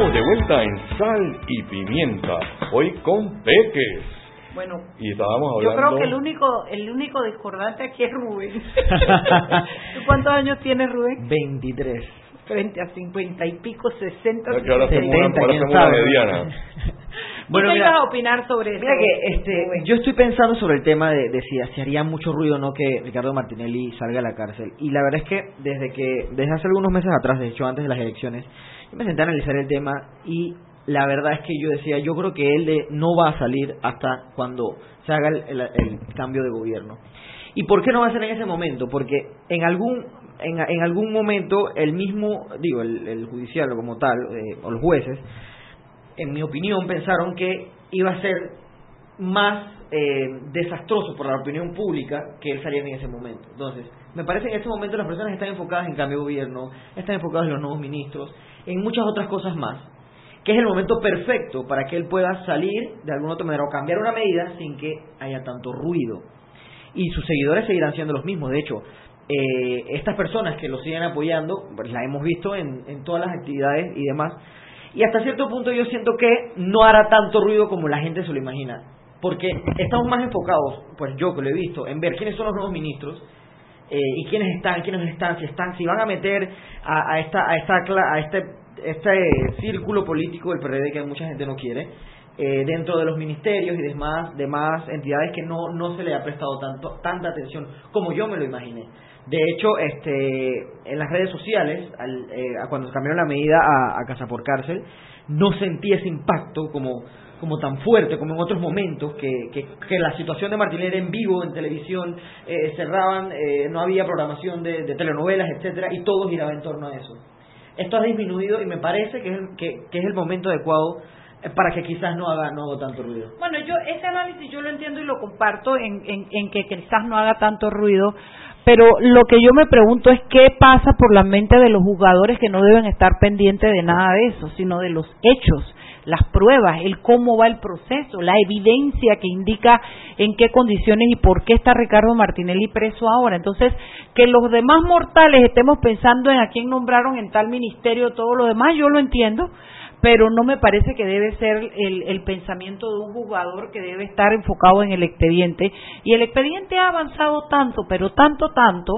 [SPEAKER 1] Estamos de vuelta en Sal y Pimienta, hoy con Peques.
[SPEAKER 2] Bueno,
[SPEAKER 1] y estábamos
[SPEAKER 2] yo creo que el único, el único discordante aquí es Rubén. ¿Tú cuántos años tienes, Rubén?
[SPEAKER 3] 23.
[SPEAKER 2] Frente a 50 y pico, 60,
[SPEAKER 1] Es que ahora hacemos una,
[SPEAKER 2] 70,
[SPEAKER 1] ahora
[SPEAKER 2] quién
[SPEAKER 1] hacemos una
[SPEAKER 2] sabe.
[SPEAKER 1] mediana.
[SPEAKER 2] Bueno, ¿Qué
[SPEAKER 3] mira,
[SPEAKER 2] ibas a opinar sobre eso?
[SPEAKER 3] Mira que este, yo estoy pensando sobre el tema de, de si, si haría mucho ruido o no que Ricardo Martinelli salga a la cárcel. Y la verdad es que desde que desde hace algunos meses atrás, de hecho antes de las elecciones, yo me senté a analizar el tema y la verdad es que yo decía, yo creo que él no va a salir hasta cuando se haga el, cambio de gobierno. ¿Y por qué no va a ser en ese momento? Porque en algún en, algún momento el mismo, digo, el, judicial como tal, eh, o los jueces, en mi opinión, pensaron que iba a ser más eh, desastroso para la opinión pública que él saliera en ese momento. Entonces, me parece que en este momento las personas están enfocadas en cambio de gobierno, están enfocadas en los nuevos ministros, en muchas otras cosas más, que es el momento perfecto para que él pueda salir de alguna otra manera o cambiar una medida sin que haya tanto ruido. Y sus seguidores seguirán siendo los mismos. De hecho, eh, estas personas que lo siguen apoyando, pues las hemos visto en, en todas las actividades y demás. Y hasta cierto punto yo siento que no hará tanto ruido como la gente se lo imagina. Porque estamos más enfocados, pues yo que lo he visto, en ver quiénes son los nuevos ministros eh, y quiénes están, quiénes están, si están, si van a meter a, a esta, a esta, a este, este círculo político del PRD que mucha gente no quiere, eh, dentro de los ministerios y demás, demás entidades que no, no se le ha prestado tanto, tanta atención como yo me lo imaginé. De hecho, este, en las redes sociales, al, eh, cuando cambiaron la medida a casa por cárcel, no sentí ese impacto como, como tan fuerte como en otros momentos, que, que, la situación de era en vivo, en televisión, eh, cerraban, eh, no había programación de, telenovelas, etcétera, y todo giraba en torno a eso. Esto ha disminuido y me parece que es el, que, que es el momento adecuado eh, para que quizás no haga, no haga tanto ruido.
[SPEAKER 2] Bueno, yo ese análisis yo lo entiendo y lo comparto en, en, en que quizás no haga tanto ruido, pero lo que yo me pregunto es qué pasa por la mente de los jugadores que no deben estar pendientes de nada de eso, sino de los hechos, las pruebas, el cómo va el proceso, la evidencia que indica en qué condiciones y por qué está Ricardo Martinelli preso ahora. Entonces, que los demás mortales estemos pensando en a quién nombraron en tal ministerio, todo lo demás, yo lo entiendo, pero no me parece que debe ser el, el pensamiento de un jugador que debe estar enfocado en el expediente. Y el expediente ha avanzado tanto, pero tanto, tanto,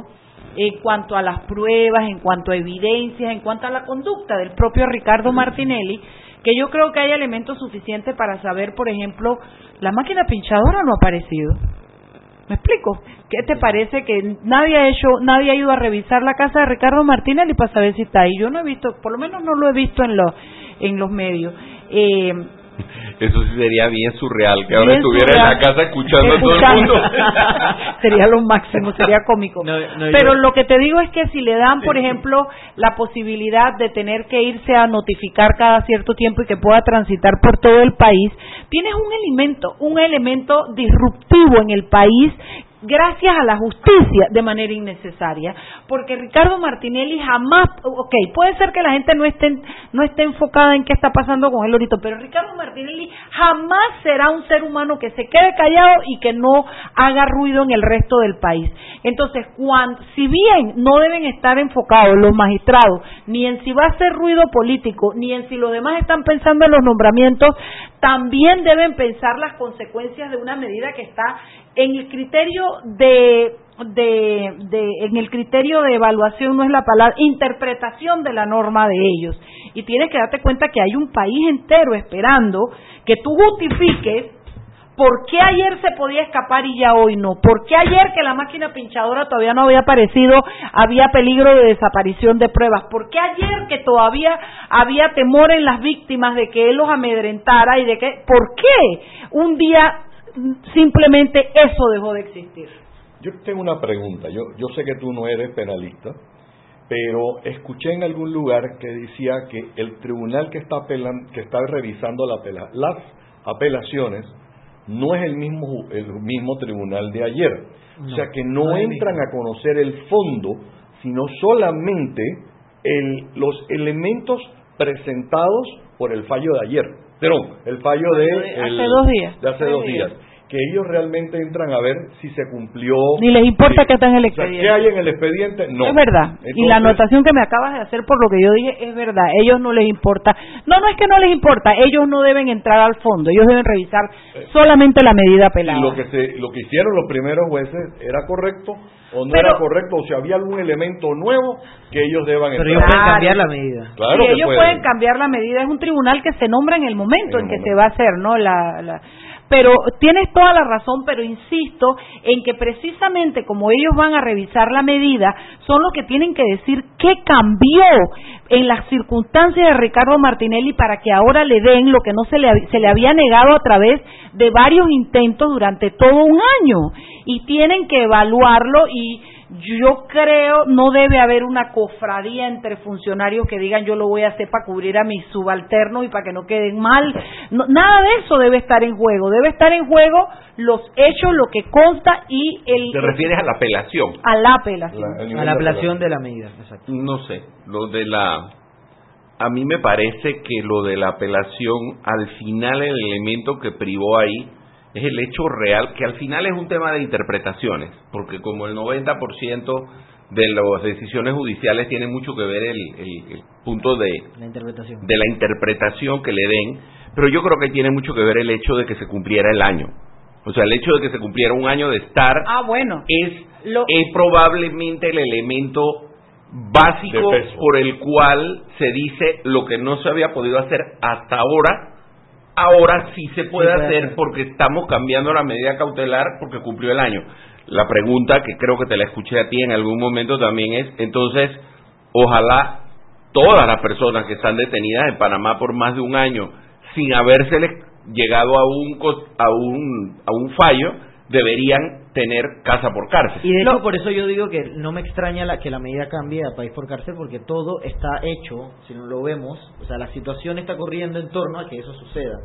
[SPEAKER 2] en cuanto a las pruebas, en cuanto a evidencias, en cuanto a la conducta del propio Ricardo Martinelli, que yo creo que hay elementos suficientes para saber, por ejemplo, la máquina pinchadora no ha aparecido. ¿Me explico? ¿Qué te parece que nadie ha hecho, nadie ha ido a revisar la casa de Ricardo Martínez y para saber si está ahí? Yo no he visto, por lo menos no lo he visto en los en los medios. Eh,
[SPEAKER 4] eso sí sería bien surreal, que ahora estuviera en la casa escuchando, a todo el mundo.
[SPEAKER 2] sería lo máximo, sería cómico. Pero lo que te digo es que si le dan, por ejemplo, la posibilidad de tener que irse a notificar cada cierto tiempo y que pueda transitar por todo el país, tienes un elemento, un elemento disruptivo en el país gracias a la justicia de manera innecesaria, porque Ricardo Martinelli jamás, ok, puede ser que la gente no esté, no esté enfocada en qué está pasando con él ahorita, pero Ricardo Martinelli jamás será un ser humano que se quede callado y que no haga ruido en el resto del país. Entonces, cuando, si bien no deben estar enfocados los magistrados ni en si va a ser ruido político, ni en si los demás están pensando en los nombramientos, también deben pensar las consecuencias de una medida que está en el criterio de, en el criterio de evaluación no es la palabra, interpretación de la norma de ellos. Y tienes que darte cuenta que hay un país entero esperando que tú justifiques por qué ayer se podía escapar y ya hoy no. ¿Por qué ayer que la máquina pinchadora todavía no había aparecido había peligro de desaparición de pruebas? ¿Por qué ayer que todavía había temor en las víctimas de que él los amedrentara y de que, ¿por qué un día simplemente eso dejó de existir.
[SPEAKER 1] Yo tengo una pregunta. Yo, yo sé que tú no eres penalista, pero escuché en algún lugar que decía que el tribunal que está, que está revisando las apelaciones no es el mismo, el mismo tribunal de ayer. o sea que no, entran a conocer el fondo, sino solamente el, los elementos presentados por el fallo de ayer. Pero el fallo de,
[SPEAKER 2] hace dos días.
[SPEAKER 1] De hace dos días. Que ellos realmente entran a ver si se cumplió.
[SPEAKER 2] Ni les importa que está en el expediente.
[SPEAKER 1] ¿Qué hay en el expediente? No.
[SPEAKER 2] Es verdad. y la anotación que me acabas de hacer por lo que yo dije es verdad. Ellos no les importa. No, no es que no les importa. Ellos no deben entrar al fondo. Ellos deben revisar eh. solamente la medida pelada.
[SPEAKER 1] lo que, se, lo que hicieron los primeros jueces era correcto o no era correcto o si había algún elemento nuevo que ellos deban
[SPEAKER 3] pero ellos pueden cambiar la medida
[SPEAKER 2] claro ellos pueden. cambiar la medida es un tribunal que se nombra en el momento en, que se va a hacer no la, pero tienes toda la razón, pero insisto en que precisamente como ellos van a revisar la medida, son los que tienen que decir qué cambió en las circunstancias de Ricardo Martinelli para que ahora le den lo que no se le, se le había negado a través de varios intentos durante todo un año. Y tienen que evaluarlo y yo creo no debe haber una cofradía entre funcionarios que digan yo lo voy a hacer para cubrir a mis subalternos y para que no queden mal. nada de eso debe estar en juego. Debe estar en juego los hechos, lo que consta y el...
[SPEAKER 4] ¿Te refieres a la apelación?
[SPEAKER 2] A la apelación.
[SPEAKER 3] a la apelación de la medida, exacto.
[SPEAKER 4] No sé, lo de la... A mí me parece que lo de la apelación, al final el elemento que privó ahí es el hecho real, que al final es un tema de interpretaciones, porque como el 90% de las decisiones judiciales tiene mucho que ver el, punto de
[SPEAKER 3] la, interpretación.
[SPEAKER 4] de la interpretación que le den, pero yo creo que tiene mucho que ver el hecho de que se cumpliera el año. O sea, el hecho de que se cumpliera un año de estar
[SPEAKER 2] ah, bueno.
[SPEAKER 4] es, es probablemente el elemento básico por el cual se dice lo que no se había podido hacer hasta ahora ahora sí se puede, hacer porque estamos cambiando la medida cautelar porque cumplió el año. La pregunta que creo que te la escuché a ti en algún momento también es, entonces, ojalá todas las personas que están detenidas en Panamá por más de un año sin habérseles llegado a un a un a un fallo deberían tener casa por cárcel.
[SPEAKER 3] Y de hecho, por eso yo digo que no me extraña la, que la medida cambie a país por cárcel, porque todo está hecho, si no lo vemos, o sea, la situación está corriendo en torno a que eso suceda.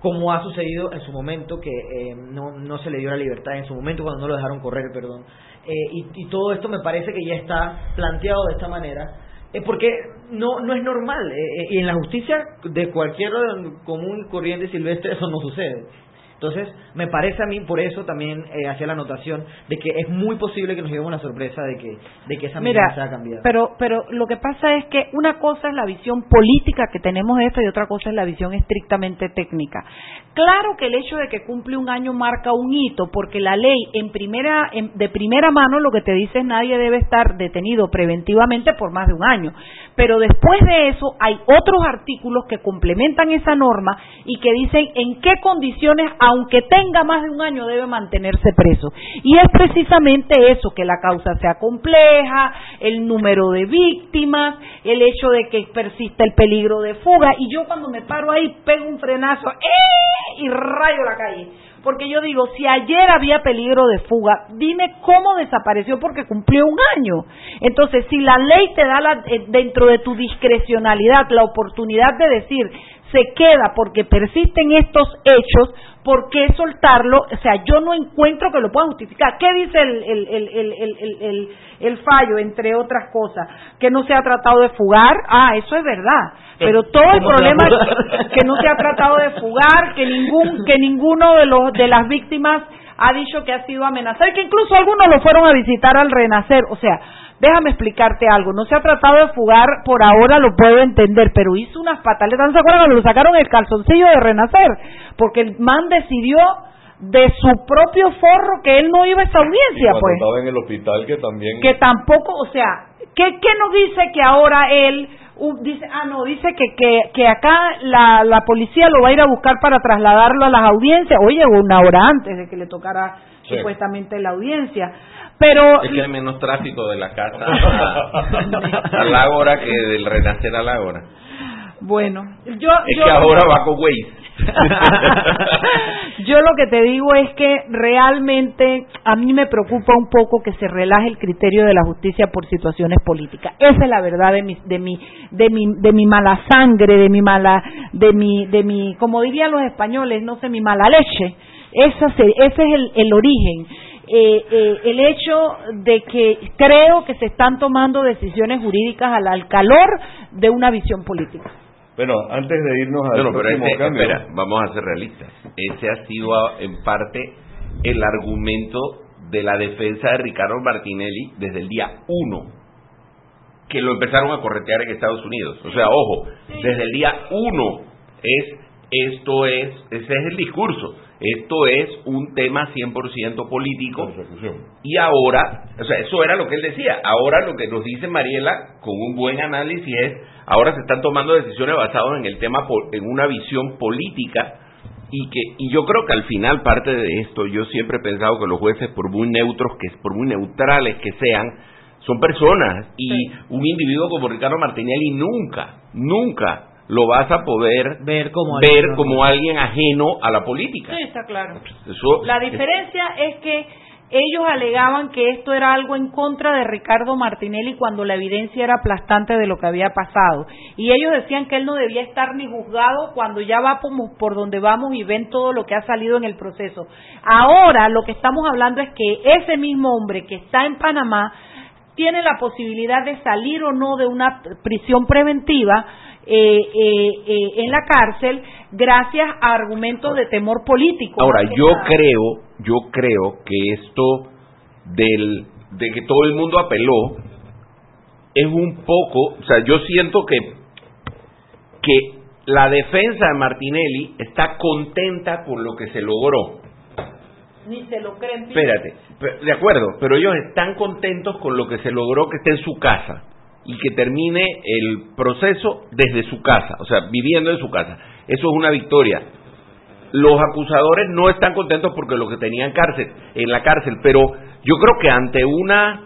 [SPEAKER 3] Como ha sucedido en su momento, que eh, no, no se le dio la libertad, en su momento cuando no lo dejaron correr, perdón. Eh, y, todo esto me parece que ya está planteado de esta manera, eh, porque no, no es normal. y en la justicia de cualquier común corriente silvestre eso no sucede. Entonces, me parece a mí, por eso también eh, hacía la anotación de que es muy posible que nos llevemos la sorpresa de que, de que esa medida se ha cambiado.
[SPEAKER 2] Pero, pero lo que pasa es que una cosa es la visión política que tenemos de esto y otra cosa es la visión estrictamente técnica. Claro que el hecho de que cumple un año marca un hito, porque la ley en primera, de primera mano lo que te dice es nadie debe estar detenido preventivamente por más de un año. Pero después de eso hay otros artículos que complementan esa norma y que dicen en qué condiciones aunque tenga más de un año, debe mantenerse preso. Y es precisamente eso, que la causa sea compleja, el número de víctimas, el hecho de que persista el peligro de fuga. Y yo cuando me paro ahí pego un frenazo ¡eh! y rayo la calle porque yo digo, si ayer había peligro de fuga, dime cómo desapareció porque cumplió un año. Entonces, si la ley te da la, eh, dentro de tu discrecionalidad la oportunidad de decir, se queda porque persisten estos hechos, ¿por qué soltarlo? O sea, yo no encuentro que lo pueda justificar. ¿Qué dice el, el, el, el, fallo, entre otras cosas? Que no se ha tratado de fugar. Ah, eso es verdad. Pero todo el problema es que no se ha tratado de fugar, que ningún que ninguno de los de las víctimas ha dicho que ha sido amenazado y que incluso algunos lo fueron a visitar al renacer. O sea, déjame explicarte algo, no se ha tratado de fugar, por ahora lo puedo entender, pero hizo unas pataletas, ¿no se acuerdan cuando lo sacaron el calzoncillo de renacer? Porque el man decidió de su propio forro que él no iba a esa audiencia, pues.
[SPEAKER 1] estaba en el hospital que también...
[SPEAKER 2] Que tampoco, o sea, ¿qué, qué nos dice que ahora él... dice, ah, no, dice que, que, que acá la, la policía lo va a ir a buscar para trasladarlo a las audiencias. Oye, una hora antes de que le tocara supuestamente la audiencia. Pero
[SPEAKER 4] es que hay menos tráfico de la casa a, la Ágora que del Renacer a la Ágora.
[SPEAKER 2] Bueno, yo
[SPEAKER 4] es que ahora va con Waze.
[SPEAKER 2] yo lo que te digo es que realmente a mí me preocupa un poco que se relaje el criterio de la justicia por situaciones políticas. Esa es la verdad de mi de mi de mi de mi mala sangre, de mi mala de mi de mi como dirían los españoles, no sé, mi mala leche. Esa ese es el, el origen eh, eh, el hecho de que creo que se están tomando decisiones jurídicas al, calor de una visión política.
[SPEAKER 1] Bueno, antes de irnos a
[SPEAKER 4] no, pero Espera, vamos a ser realistas. Ese ha sido en parte el argumento de la defensa de Ricardo Martinelli desde el día uno que lo empezaron a corretear en Estados Unidos. O sea, ojo, desde el día uno es esto es ese es el discurso esto es un tema 100% político. Y ahora, o sea, eso era lo que él decía. Ahora lo que nos dice Mariela, con un buen análisis, es, ahora se están tomando decisiones basadas en el tema, en una visión política. Y que y yo creo que al final parte de esto, yo siempre he pensado que los jueces, por muy neutros, que por muy neutrales que sean, son personas. Y un individuo como Ricardo Martinelli nunca, nunca lo vas a poder
[SPEAKER 3] ver como,
[SPEAKER 4] ver alguien, como alguien ajeno a la política.
[SPEAKER 2] Sí, está claro. la diferencia es que ellos alegaban que esto era algo en contra de Ricardo Martinelli cuando la evidencia era aplastante de lo que había pasado. Y ellos decían que él no debía estar ni juzgado cuando ya va por donde vamos y ven todo lo que ha salido en el proceso. Ahora lo que estamos hablando es que ese mismo hombre que está en Panamá tiene la posibilidad de salir o no de una prisión preventiva eh, eh, eh, en la cárcel gracias a argumentos de temor político.
[SPEAKER 4] Ahora, yo creo, yo creo que esto del de que todo el mundo apeló es un poco, o sea, yo siento que que la defensa de Martinelli está contenta con lo que se logró.
[SPEAKER 2] Ni se lo creen.
[SPEAKER 4] Espérate, de acuerdo, pero ellos están contentos con lo que se logró que esté en su casa y que termine el proceso desde su casa, o sea, viviendo en su casa. Eso es una victoria. Los acusadores no están contentos porque lo que tenían cárcel, en la cárcel, pero yo creo que ante una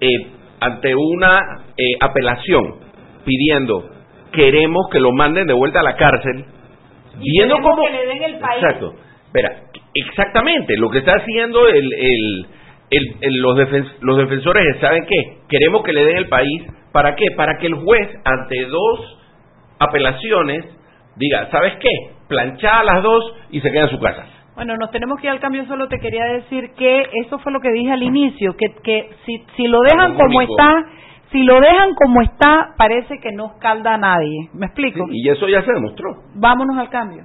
[SPEAKER 4] eh, ante una eh, apelación pidiendo queremos que lo manden de vuelta a la cárcel, viendo cómo
[SPEAKER 2] que le den el país.
[SPEAKER 4] Exacto. Espera, exactamente, lo que está haciendo el, el, los, los defensores ¿saben qué? Queremos que le den el país ¿Para qué? Para que el juez, ante dos apelaciones, diga, ¿sabes qué? Planchada las dos y se queda en su casa.
[SPEAKER 2] Bueno, nos tenemos que ir al cambio. Solo te quería decir que eso fue lo que dije al inicio, que, que si, si lo dejan como está, si lo dejan como está, parece que no escalda a nadie. ¿Me explico?
[SPEAKER 4] y eso ya se demostró.
[SPEAKER 2] Vámonos al cambio.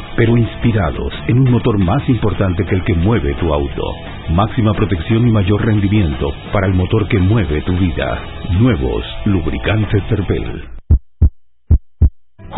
[SPEAKER 7] Pero inspirados en un motor más importante que el que mueve tu auto. Máxima protección y mayor rendimiento para el motor que mueve tu vida. Nuevos lubricantes Cervel.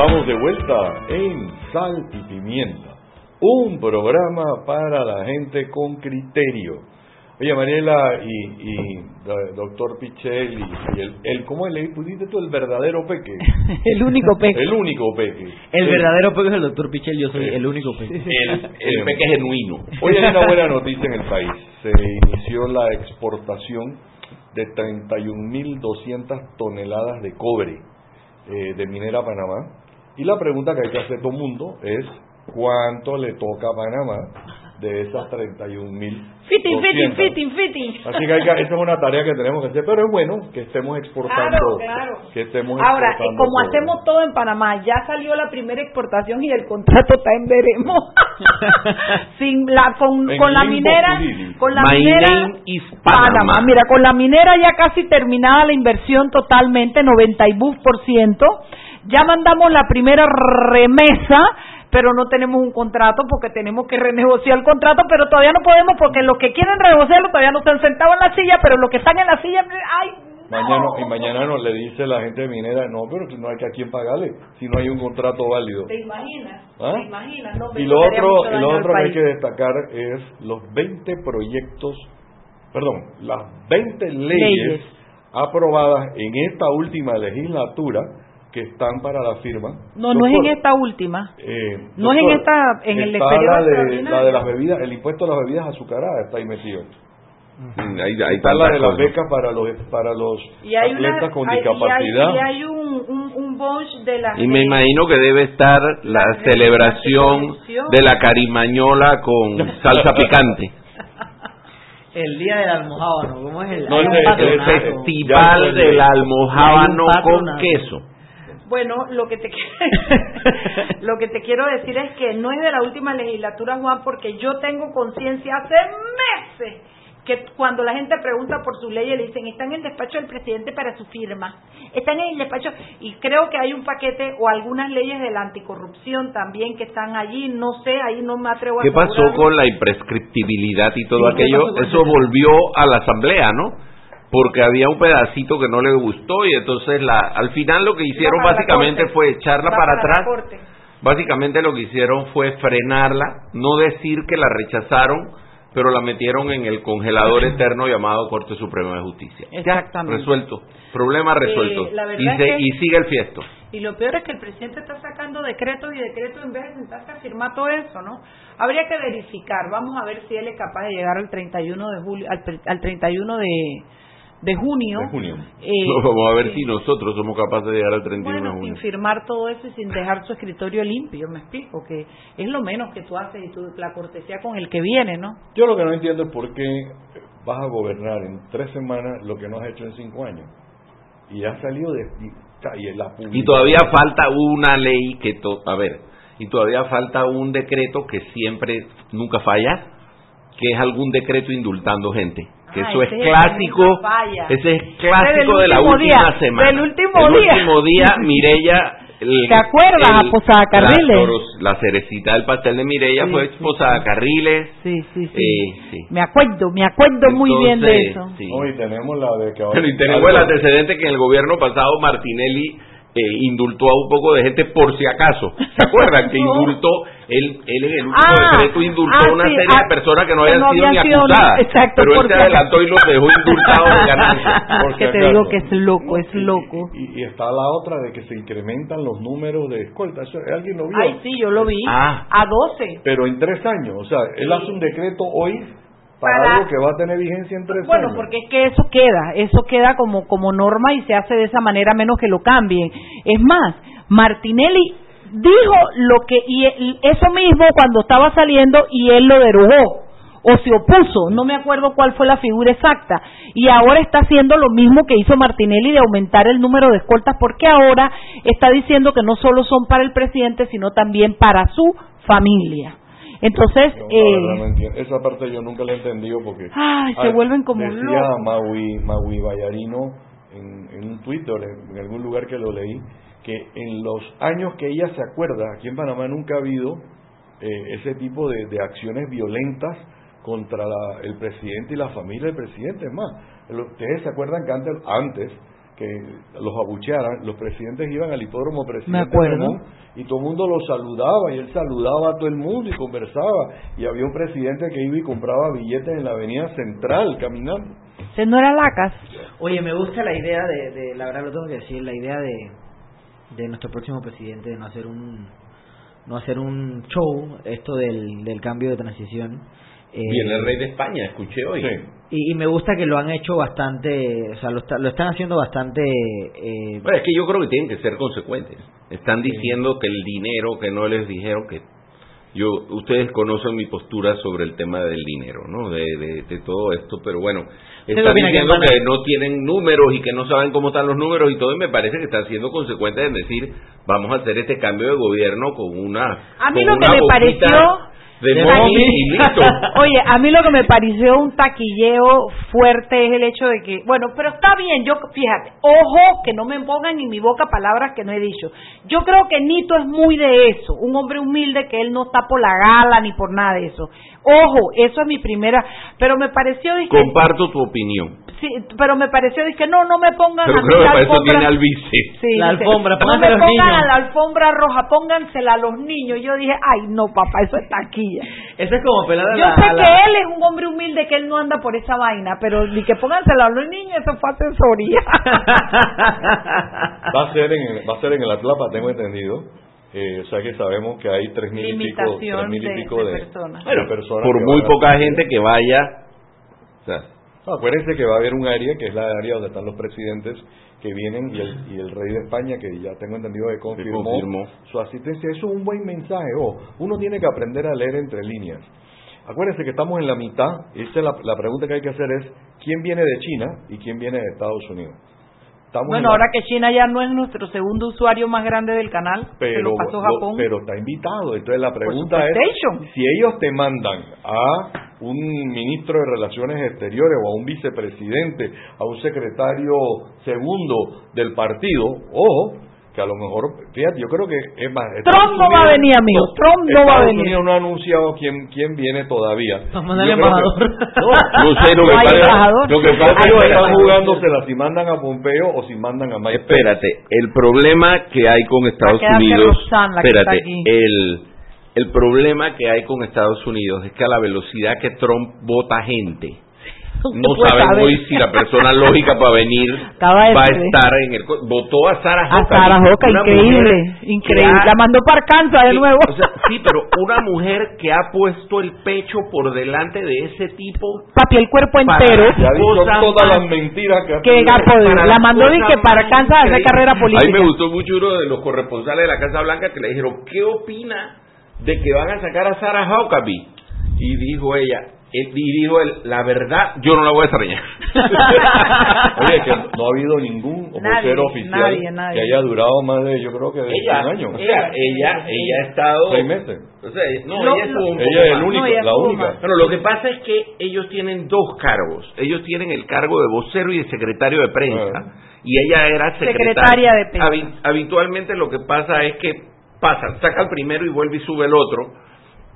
[SPEAKER 1] Estamos de vuelta en Sal y Pimienta, un programa para la gente con criterio. Oye, Mariela y, y doctor Pichel y, el, el, ¿cómo le pusiste tú? El verdadero peque.
[SPEAKER 2] el único peque.
[SPEAKER 1] El único peque.
[SPEAKER 3] El, verdadero peque es el doctor Pichel, yo soy el único peque.
[SPEAKER 4] El, el peque genuino.
[SPEAKER 1] Hoy hay una buena noticia en el país. Se inició la exportación de 31.200 toneladas de cobre eh, de Minera Panamá y la pregunta que hay que hacer todo el mundo es cuánto le toca a Panamá de esas 31 mil.
[SPEAKER 2] Fitting, fitting, fitting, fitting.
[SPEAKER 1] Así que, hay que esa es una tarea que tenemos que hacer, pero es bueno que estemos exportando.
[SPEAKER 2] Claro, claro.
[SPEAKER 1] Que estemos
[SPEAKER 2] Ahora, como hacemos todo en Panamá, ya salió la primera exportación y el contrato está en veremos. Sin la, con, con la minera. Con la minera.
[SPEAKER 4] Panamá.
[SPEAKER 2] Mira, con la minera ya casi terminada la inversión totalmente, 92%. Ya mandamos la primera remesa pero no tenemos un contrato porque tenemos que renegociar el contrato, pero todavía no podemos porque los que quieren renegociarlo todavía no están sentados en la silla, pero los que están en la silla, ¡ay!
[SPEAKER 1] Mañana, y mañana nos le dice la gente de minera, no, pero no hay que a quién pagarle si no hay un contrato válido.
[SPEAKER 2] ¿Te imaginas? ¿Ah? ¿Te imaginas? No,
[SPEAKER 1] y lo otro, lo otro que hay que destacar es los 20 proyectos, perdón, las 20 leyes. aprobadas en esta última legislatura que están para la firma.
[SPEAKER 2] No, no es en esta última. Eh, no es en esta, en el exterior.
[SPEAKER 1] La de, la de las bebidas, el impuesto a las bebidas azucaradas está ahí metido.
[SPEAKER 4] Mm, ahí, ahí
[SPEAKER 1] está la de las becas para los para los atletas con discapacidad.
[SPEAKER 2] Y hay, un, un, un bunch de las...
[SPEAKER 4] Y me imagino que debe estar la, celebración de la carimañola con salsa picante.
[SPEAKER 3] El día del almohábano, ¿cómo es el,
[SPEAKER 4] no, el, festival del almohábano con queso.
[SPEAKER 2] Bueno, lo que te lo que te quiero decir es que no es de la última legislatura, Juan, porque yo tengo conciencia hace meses que cuando la gente pregunta por su ley le dicen están en el despacho del presidente para su firma, están en el despacho y creo que hay un paquete o algunas leyes de la anticorrupción también que están allí, no sé, ahí no me atrevo a
[SPEAKER 4] ¿Qué pasó con la imprescriptibilidad y todo aquello? Eso volvió a la asamblea, ¿no? Porque había un pedacito que no le gustó y entonces la, al final lo que hicieron básicamente fue echarla para, atrás. Básicamente lo que hicieron fue frenarla, no decir que la rechazaron, pero la metieron en el congelador eterno llamado Corte Suprema de Justicia.
[SPEAKER 2] Exactamente.
[SPEAKER 4] resuelto. Problema resuelto.
[SPEAKER 2] Eh,
[SPEAKER 4] y, y sigue el fiesto.
[SPEAKER 2] Y lo peor es que el presidente está sacando decretos y decretos en vez de sentarse a firmar todo eso, ¿no? Habría que verificar. Vamos a ver si él es capaz de llegar al 31 de julio, al, al 31 de de junio.
[SPEAKER 4] Eh, vamos a ver si nosotros somos capaces de llegar al 31
[SPEAKER 2] de
[SPEAKER 4] junio.
[SPEAKER 2] Sin firmar todo eso y sin dejar su escritorio limpio, me explico, que es lo menos que tú haces y tú, la cortesía con el que viene, ¿no?
[SPEAKER 1] Yo lo que no entiendo es por qué vas a gobernar en tres semanas lo que no has hecho en cinco años. Y ha salido de... Y, la
[SPEAKER 4] y todavía falta una ley que... To, a ver, y todavía falta un decreto que siempre, nunca falla, que es algún decreto indultando gente que eso es clásico, ese es clásico de la última semana.
[SPEAKER 2] Del último
[SPEAKER 4] el
[SPEAKER 2] día.
[SPEAKER 4] último día, Mirella.
[SPEAKER 2] ¿Te acuerdas? a Posada Carriles.
[SPEAKER 4] La, cerecita del pastel de Mirella fue Posada Carriles.
[SPEAKER 2] Sí, sí, sí. Eh, Me acuerdo, me acuerdo muy bien de eso.
[SPEAKER 1] Sí. y tenemos la de que
[SPEAKER 4] ahora. y tenemos el antecedente que en el gobierno pasado Martinelli eh, indultó a un poco de gente por si acaso. ¿Se acuerdan? Que indultó, él, él en el último ah, decreto indultó a ah, una serie de ah, personas que no habían sido ni acusadas. pero él se adelantó y los dejó indultados de ganancia.
[SPEAKER 2] que te digo que es loco, es loco.
[SPEAKER 1] Y, está la otra de que se incrementan los números de escolta. ¿Alguien lo vio?
[SPEAKER 2] Ay, sí, yo lo vi. A 12.
[SPEAKER 1] Pero en tres años. O sea, él hace un decreto hoy para, algo que va a tener vigencia en tres
[SPEAKER 2] bueno, porque es que eso queda, eso queda como, como norma y se hace de esa manera menos que lo cambien. Es más, Martinelli dijo lo que, y eso mismo cuando estaba saliendo y él lo derogó o se opuso, no me acuerdo cuál fue la figura exacta, y ahora está haciendo lo mismo que hizo Martinelli de aumentar el número de escoltas porque ahora está diciendo que no solo son para el presidente, sino también para su familia. Entonces,
[SPEAKER 1] eh, esa parte yo nunca la he entendido porque
[SPEAKER 2] ay, se vuelven como
[SPEAKER 1] decía Maui, Maui Vallarino en, en un Twitter, en, algún lugar que lo leí, que en los años que ella se acuerda, aquí en Panamá nunca ha habido eh, ese tipo de, de, acciones violentas contra el presidente y la familia del presidente. Es más, ustedes se acuerdan que antes, antes que los abuchearan, los presidentes iban al hipódromo presidente y todo el mundo los saludaba y él saludaba a todo el mundo y conversaba y había un presidente que iba y compraba billetes en la avenida central caminando.
[SPEAKER 2] ¿Se no era Lacas?
[SPEAKER 3] Oye, me gusta la idea de, de, la verdad lo tengo que decir, la idea de, de nuestro próximo presidente de no hacer un no hacer un show esto del, del cambio de transición
[SPEAKER 4] eh, Viene el rey de España, escuché hoy.
[SPEAKER 3] Y, me gusta que lo han hecho bastante, o sea, lo, lo están haciendo bastante... Eh,
[SPEAKER 4] es que yo creo que tienen que ser consecuentes. Están diciendo que el dinero que no les dijeron que... Yo, ustedes conocen mi postura sobre el tema del dinero, ¿no? De, de, todo esto, pero bueno, están diciendo que, no tienen números y que no saben cómo están los números y todo, y me parece que están siendo consecuentes en decir, vamos a hacer este cambio de gobierno con una...
[SPEAKER 2] A mí lo que me pareció Oye, a mí lo que me pareció un taquilleo fuerte es el hecho de que, bueno, pero está bien, yo, fíjate, ojo, que no me pongan en mi boca palabras que no he dicho. Yo creo que Nito es muy de eso, un hombre humilde que él no está por la gala ni por nada de eso. Ojo, eso es mi primera, pero me pareció...
[SPEAKER 4] Comparto tu opinión.
[SPEAKER 2] Sí, pero me pareció, dije, no, no me pongan
[SPEAKER 4] pero creo que para eso tiene al bici.
[SPEAKER 2] Sí, la alfombra, no me pongan a la alfombra roja, póngansela a los niños. Yo dije, ay, no, papá, eso es taquilla.
[SPEAKER 3] Eso es como pelada
[SPEAKER 2] Yo sé que él es un hombre humilde, que él no anda por esa vaina, pero ni que póngansela a los niños, eso fue asesoría.
[SPEAKER 1] va a ser en, va a ser en el Atlapa, tengo entendido. Eh, o sea que sabemos que hay tres mil y pico, tres mil y pico de,
[SPEAKER 2] personas.
[SPEAKER 4] por muy poca gente que vaya. O sea,
[SPEAKER 1] acuérdense que va a haber un área que es la área donde están los presidentes que vienen y el, y el rey de España que ya tengo entendido que confirmó, su asistencia. Eso es un buen mensaje. Oh, uno tiene que aprender a leer entre líneas. Acuérdense que estamos en la mitad. Esa es la, la pregunta que hay que hacer es quién viene de China y quién viene de Estados Unidos
[SPEAKER 2] bueno, ahora que China ya no es nuestro segundo usuario más grande del canal, pero, pasó Japón.
[SPEAKER 1] pero está invitado. Entonces la pregunta es, si ellos te mandan a un ministro de Relaciones Exteriores o a un vicepresidente, a un secretario segundo del partido, ojo, que a lo mejor, fíjate, yo creo que es más.
[SPEAKER 2] Trump no va a venir, amigo. Trump no va a venir.
[SPEAKER 1] Unidos no ha anunciado quién, quién viene todavía.
[SPEAKER 3] Vamos a embajador.
[SPEAKER 1] no, sé, lo que pasa, lo que pasa es que están jugándosela si mandan a Pompeo o si mandan a Mike
[SPEAKER 4] Espérate, el problema que hay con Estados Unidos. espérate, el el problema que hay con Estados Unidos es que a la velocidad que Trump vota gente, no sabemos hoy si la persona lógica para venir va a estar en el votó a Sarah
[SPEAKER 2] a Sarah increíble increíble. la mandó para Arkansas de nuevo.
[SPEAKER 4] sí pero una mujer que ha puesto el pecho por delante de ese tipo
[SPEAKER 2] papi el cuerpo entero.
[SPEAKER 1] ya dicho todas las mentiras que,
[SPEAKER 2] que la mandó y que para Arkansas a hacer carrera política
[SPEAKER 4] a mí me gustó mucho uno de los corresponsales de la Casa Blanca que le dijeron ¿qué opina de que van a sacar a Sarah Huckabee. Y dijo ella, eh, y dijo él, la verdad, yo no la voy a extrañar.
[SPEAKER 1] Oye, que no ha habido ningún vocero oficial que haya durado más de, yo creo que de
[SPEAKER 4] ella,
[SPEAKER 1] un año.
[SPEAKER 4] Ella, ella, ella ha estado...
[SPEAKER 1] Seis meses.
[SPEAKER 4] O sea, no, ella estuvo
[SPEAKER 1] Ella es el único, la única.
[SPEAKER 4] Pero lo que pasa es que ellos tienen dos cargos. Ellos tienen el cargo de vocero y de secretario de prensa. Y ella era secretaria,
[SPEAKER 2] de prensa.
[SPEAKER 4] Habitualmente lo que pasa es que pasa, saca el primero y vuelve y sube el otro.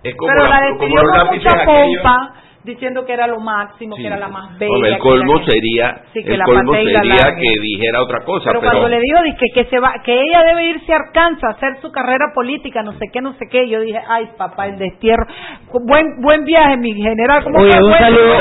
[SPEAKER 4] Es como,
[SPEAKER 2] Pero
[SPEAKER 4] la,
[SPEAKER 2] la como los mucha pompa, diciendo que era lo máximo, que era la más bella.
[SPEAKER 4] el colmo sería, el colmo sería que dijera otra cosa.
[SPEAKER 2] Pero, cuando le digo que, que, se va, que ella debe irse a Arkansas a hacer su carrera política, no sé qué, no sé qué, yo dije, ay papá, el destierro. Buen buen viaje, mi general. ¿Cómo
[SPEAKER 3] Oye, un, saludo,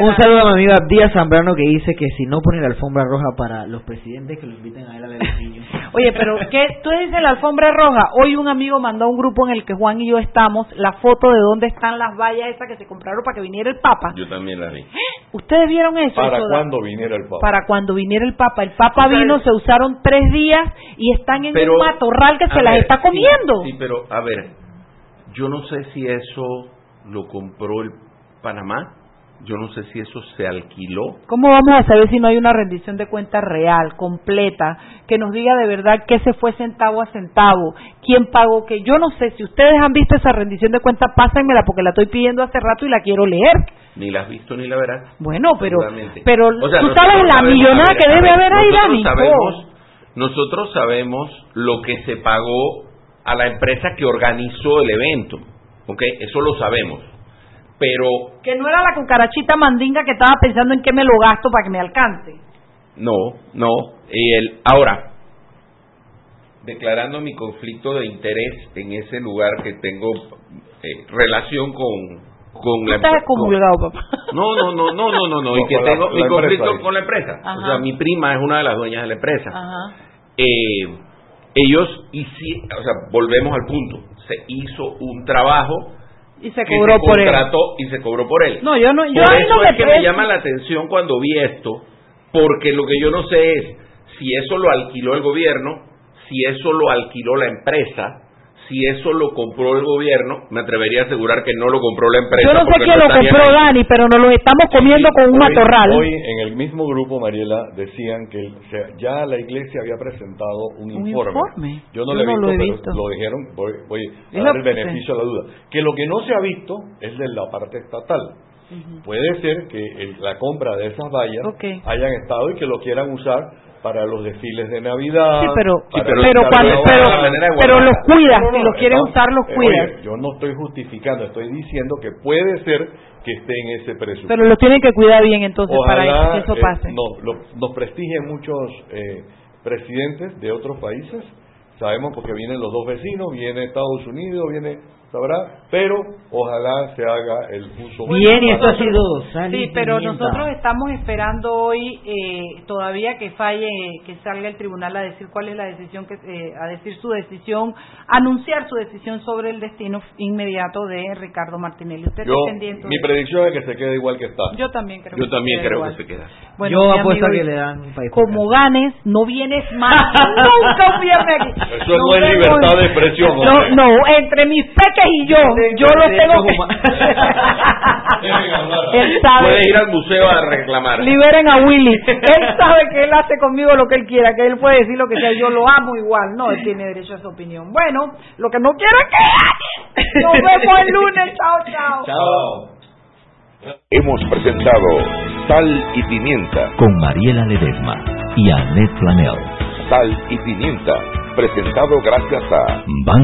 [SPEAKER 3] un saludo a mi amiga Díaz Zambrano que dice que si no pone la alfombra roja para los presidentes, que lo inviten a él a ver el niño.
[SPEAKER 2] Oye, pero ¿qué? Tú dices la alfombra roja. Hoy un amigo mandó a un grupo en el que Juan y yo estamos la foto de dónde están las vallas esas que se compraron para que viniera el Papa.
[SPEAKER 4] Yo también la vi.
[SPEAKER 2] ¿Ustedes vieron eso?
[SPEAKER 1] ¿Para cuando viniera el Papa?
[SPEAKER 2] Para cuando viniera el Papa. El Papa vino, se usaron tres días y están en un matorral que se las está comiendo.
[SPEAKER 4] Sí, pero a ver, yo no sé si eso lo compró el Panamá yo no sé si eso se alquiló.
[SPEAKER 2] ¿Cómo vamos a saber si no hay una rendición de cuentas real, completa, que nos diga de verdad qué se fue centavo a centavo, quién pagó qué? Yo no sé, si ustedes han visto esa rendición de cuentas, pásenmela porque la estoy pidiendo hace rato y la quiero leer.
[SPEAKER 4] Ni la has visto ni la verás.
[SPEAKER 2] Bueno, pero, pero tú sabes la millonada que debe haber ahí, Dani.
[SPEAKER 4] Sabemos, nosotros sabemos lo que se pagó a la empresa que organizó el evento. ¿Ok? Eso lo sabemos pero...
[SPEAKER 2] Que no era la cucarachita mandinga que estaba pensando en qué me lo gasto para que me alcance.
[SPEAKER 4] No, no. Y el, ahora, declarando mi conflicto de interés en ese lugar que tengo eh, relación con con
[SPEAKER 2] la estás papá.
[SPEAKER 4] No, no, no, no, no, no, no, y que tengo mi conflicto con la empresa. O sea, mi prima es una de las dueñas de la empresa. Ajá. Eh, ellos hicieron, o sea, volvemos al punto, se hizo un trabajo
[SPEAKER 2] y se cobró por él.
[SPEAKER 4] Y se cobró por él.
[SPEAKER 2] No, yo no, yo
[SPEAKER 4] por eso es que me llama la atención cuando vi esto, porque lo que yo no sé es si eso lo alquiló el gobierno, si eso lo alquiló la empresa, si eso lo compró el gobierno, me atrevería a asegurar que no lo compró la empresa.
[SPEAKER 2] Yo no sé quién lo compró, Dani, pero nos lo estamos comiendo con un matorral.
[SPEAKER 1] Hoy en el mismo grupo, Mariela, decían que ya la iglesia había presentado un, informe. Yo no, lo, he visto, pero lo dijeron, voy, a dar el beneficio a la duda. Que lo que no se ha visto es de la parte estatal. Puede ser que la compra de esas vallas hayan estado y que lo quieran usar para los desfiles de Navidad.
[SPEAKER 2] Sí, pero, pero, pero, los cuidas, si los quieren usar, los eh, cuidas.
[SPEAKER 1] yo no estoy justificando, estoy diciendo que puede ser que esté en ese precio.
[SPEAKER 2] Pero lo tienen que cuidar bien entonces para que eso eh, pase.
[SPEAKER 1] no, nos prestigian muchos eh, presidentes de otros países, sabemos porque vienen los dos vecinos, viene Estados Unidos, viene sabrá, pero ojalá se haga el uso.
[SPEAKER 3] Bien, y eso ha sido
[SPEAKER 2] Sí, pero nosotros estamos esperando hoy eh, todavía que falle, que salga el tribunal a decir cuál es la decisión, que eh, a decir su decisión, anunciar su decisión sobre el destino inmediato de Ricardo Martinelli. Usted
[SPEAKER 1] Yo, mi predicción es que se quede igual que está.
[SPEAKER 2] Yo también creo.
[SPEAKER 4] Yo también creo que se queda.
[SPEAKER 3] Bueno, Yo apuesto a que le dan un país.
[SPEAKER 2] Como ganes, no vienes más. Nunca vienes aquí.
[SPEAKER 1] Eso no, es libertad de expresión.
[SPEAKER 2] No, no, entre mis peques y yo, yo lo tengo que...
[SPEAKER 4] él sabe. Puede ir al museo a reclamar.
[SPEAKER 2] Liberen a Willy. Él sabe que él hace conmigo lo que él quiera, que él puede decir lo que sea. Yo lo amo igual. No, él tiene derecho a su opinión. Bueno, lo que no quiero es que... Nos vemos el lunes. Chao, chao.
[SPEAKER 4] Chao.
[SPEAKER 9] hemos presentado Sal y Pimienta
[SPEAKER 6] con Mariela Ledesma y Annette Planel.
[SPEAKER 9] Sal y Pimienta, presentado gracias a
[SPEAKER 6] Banco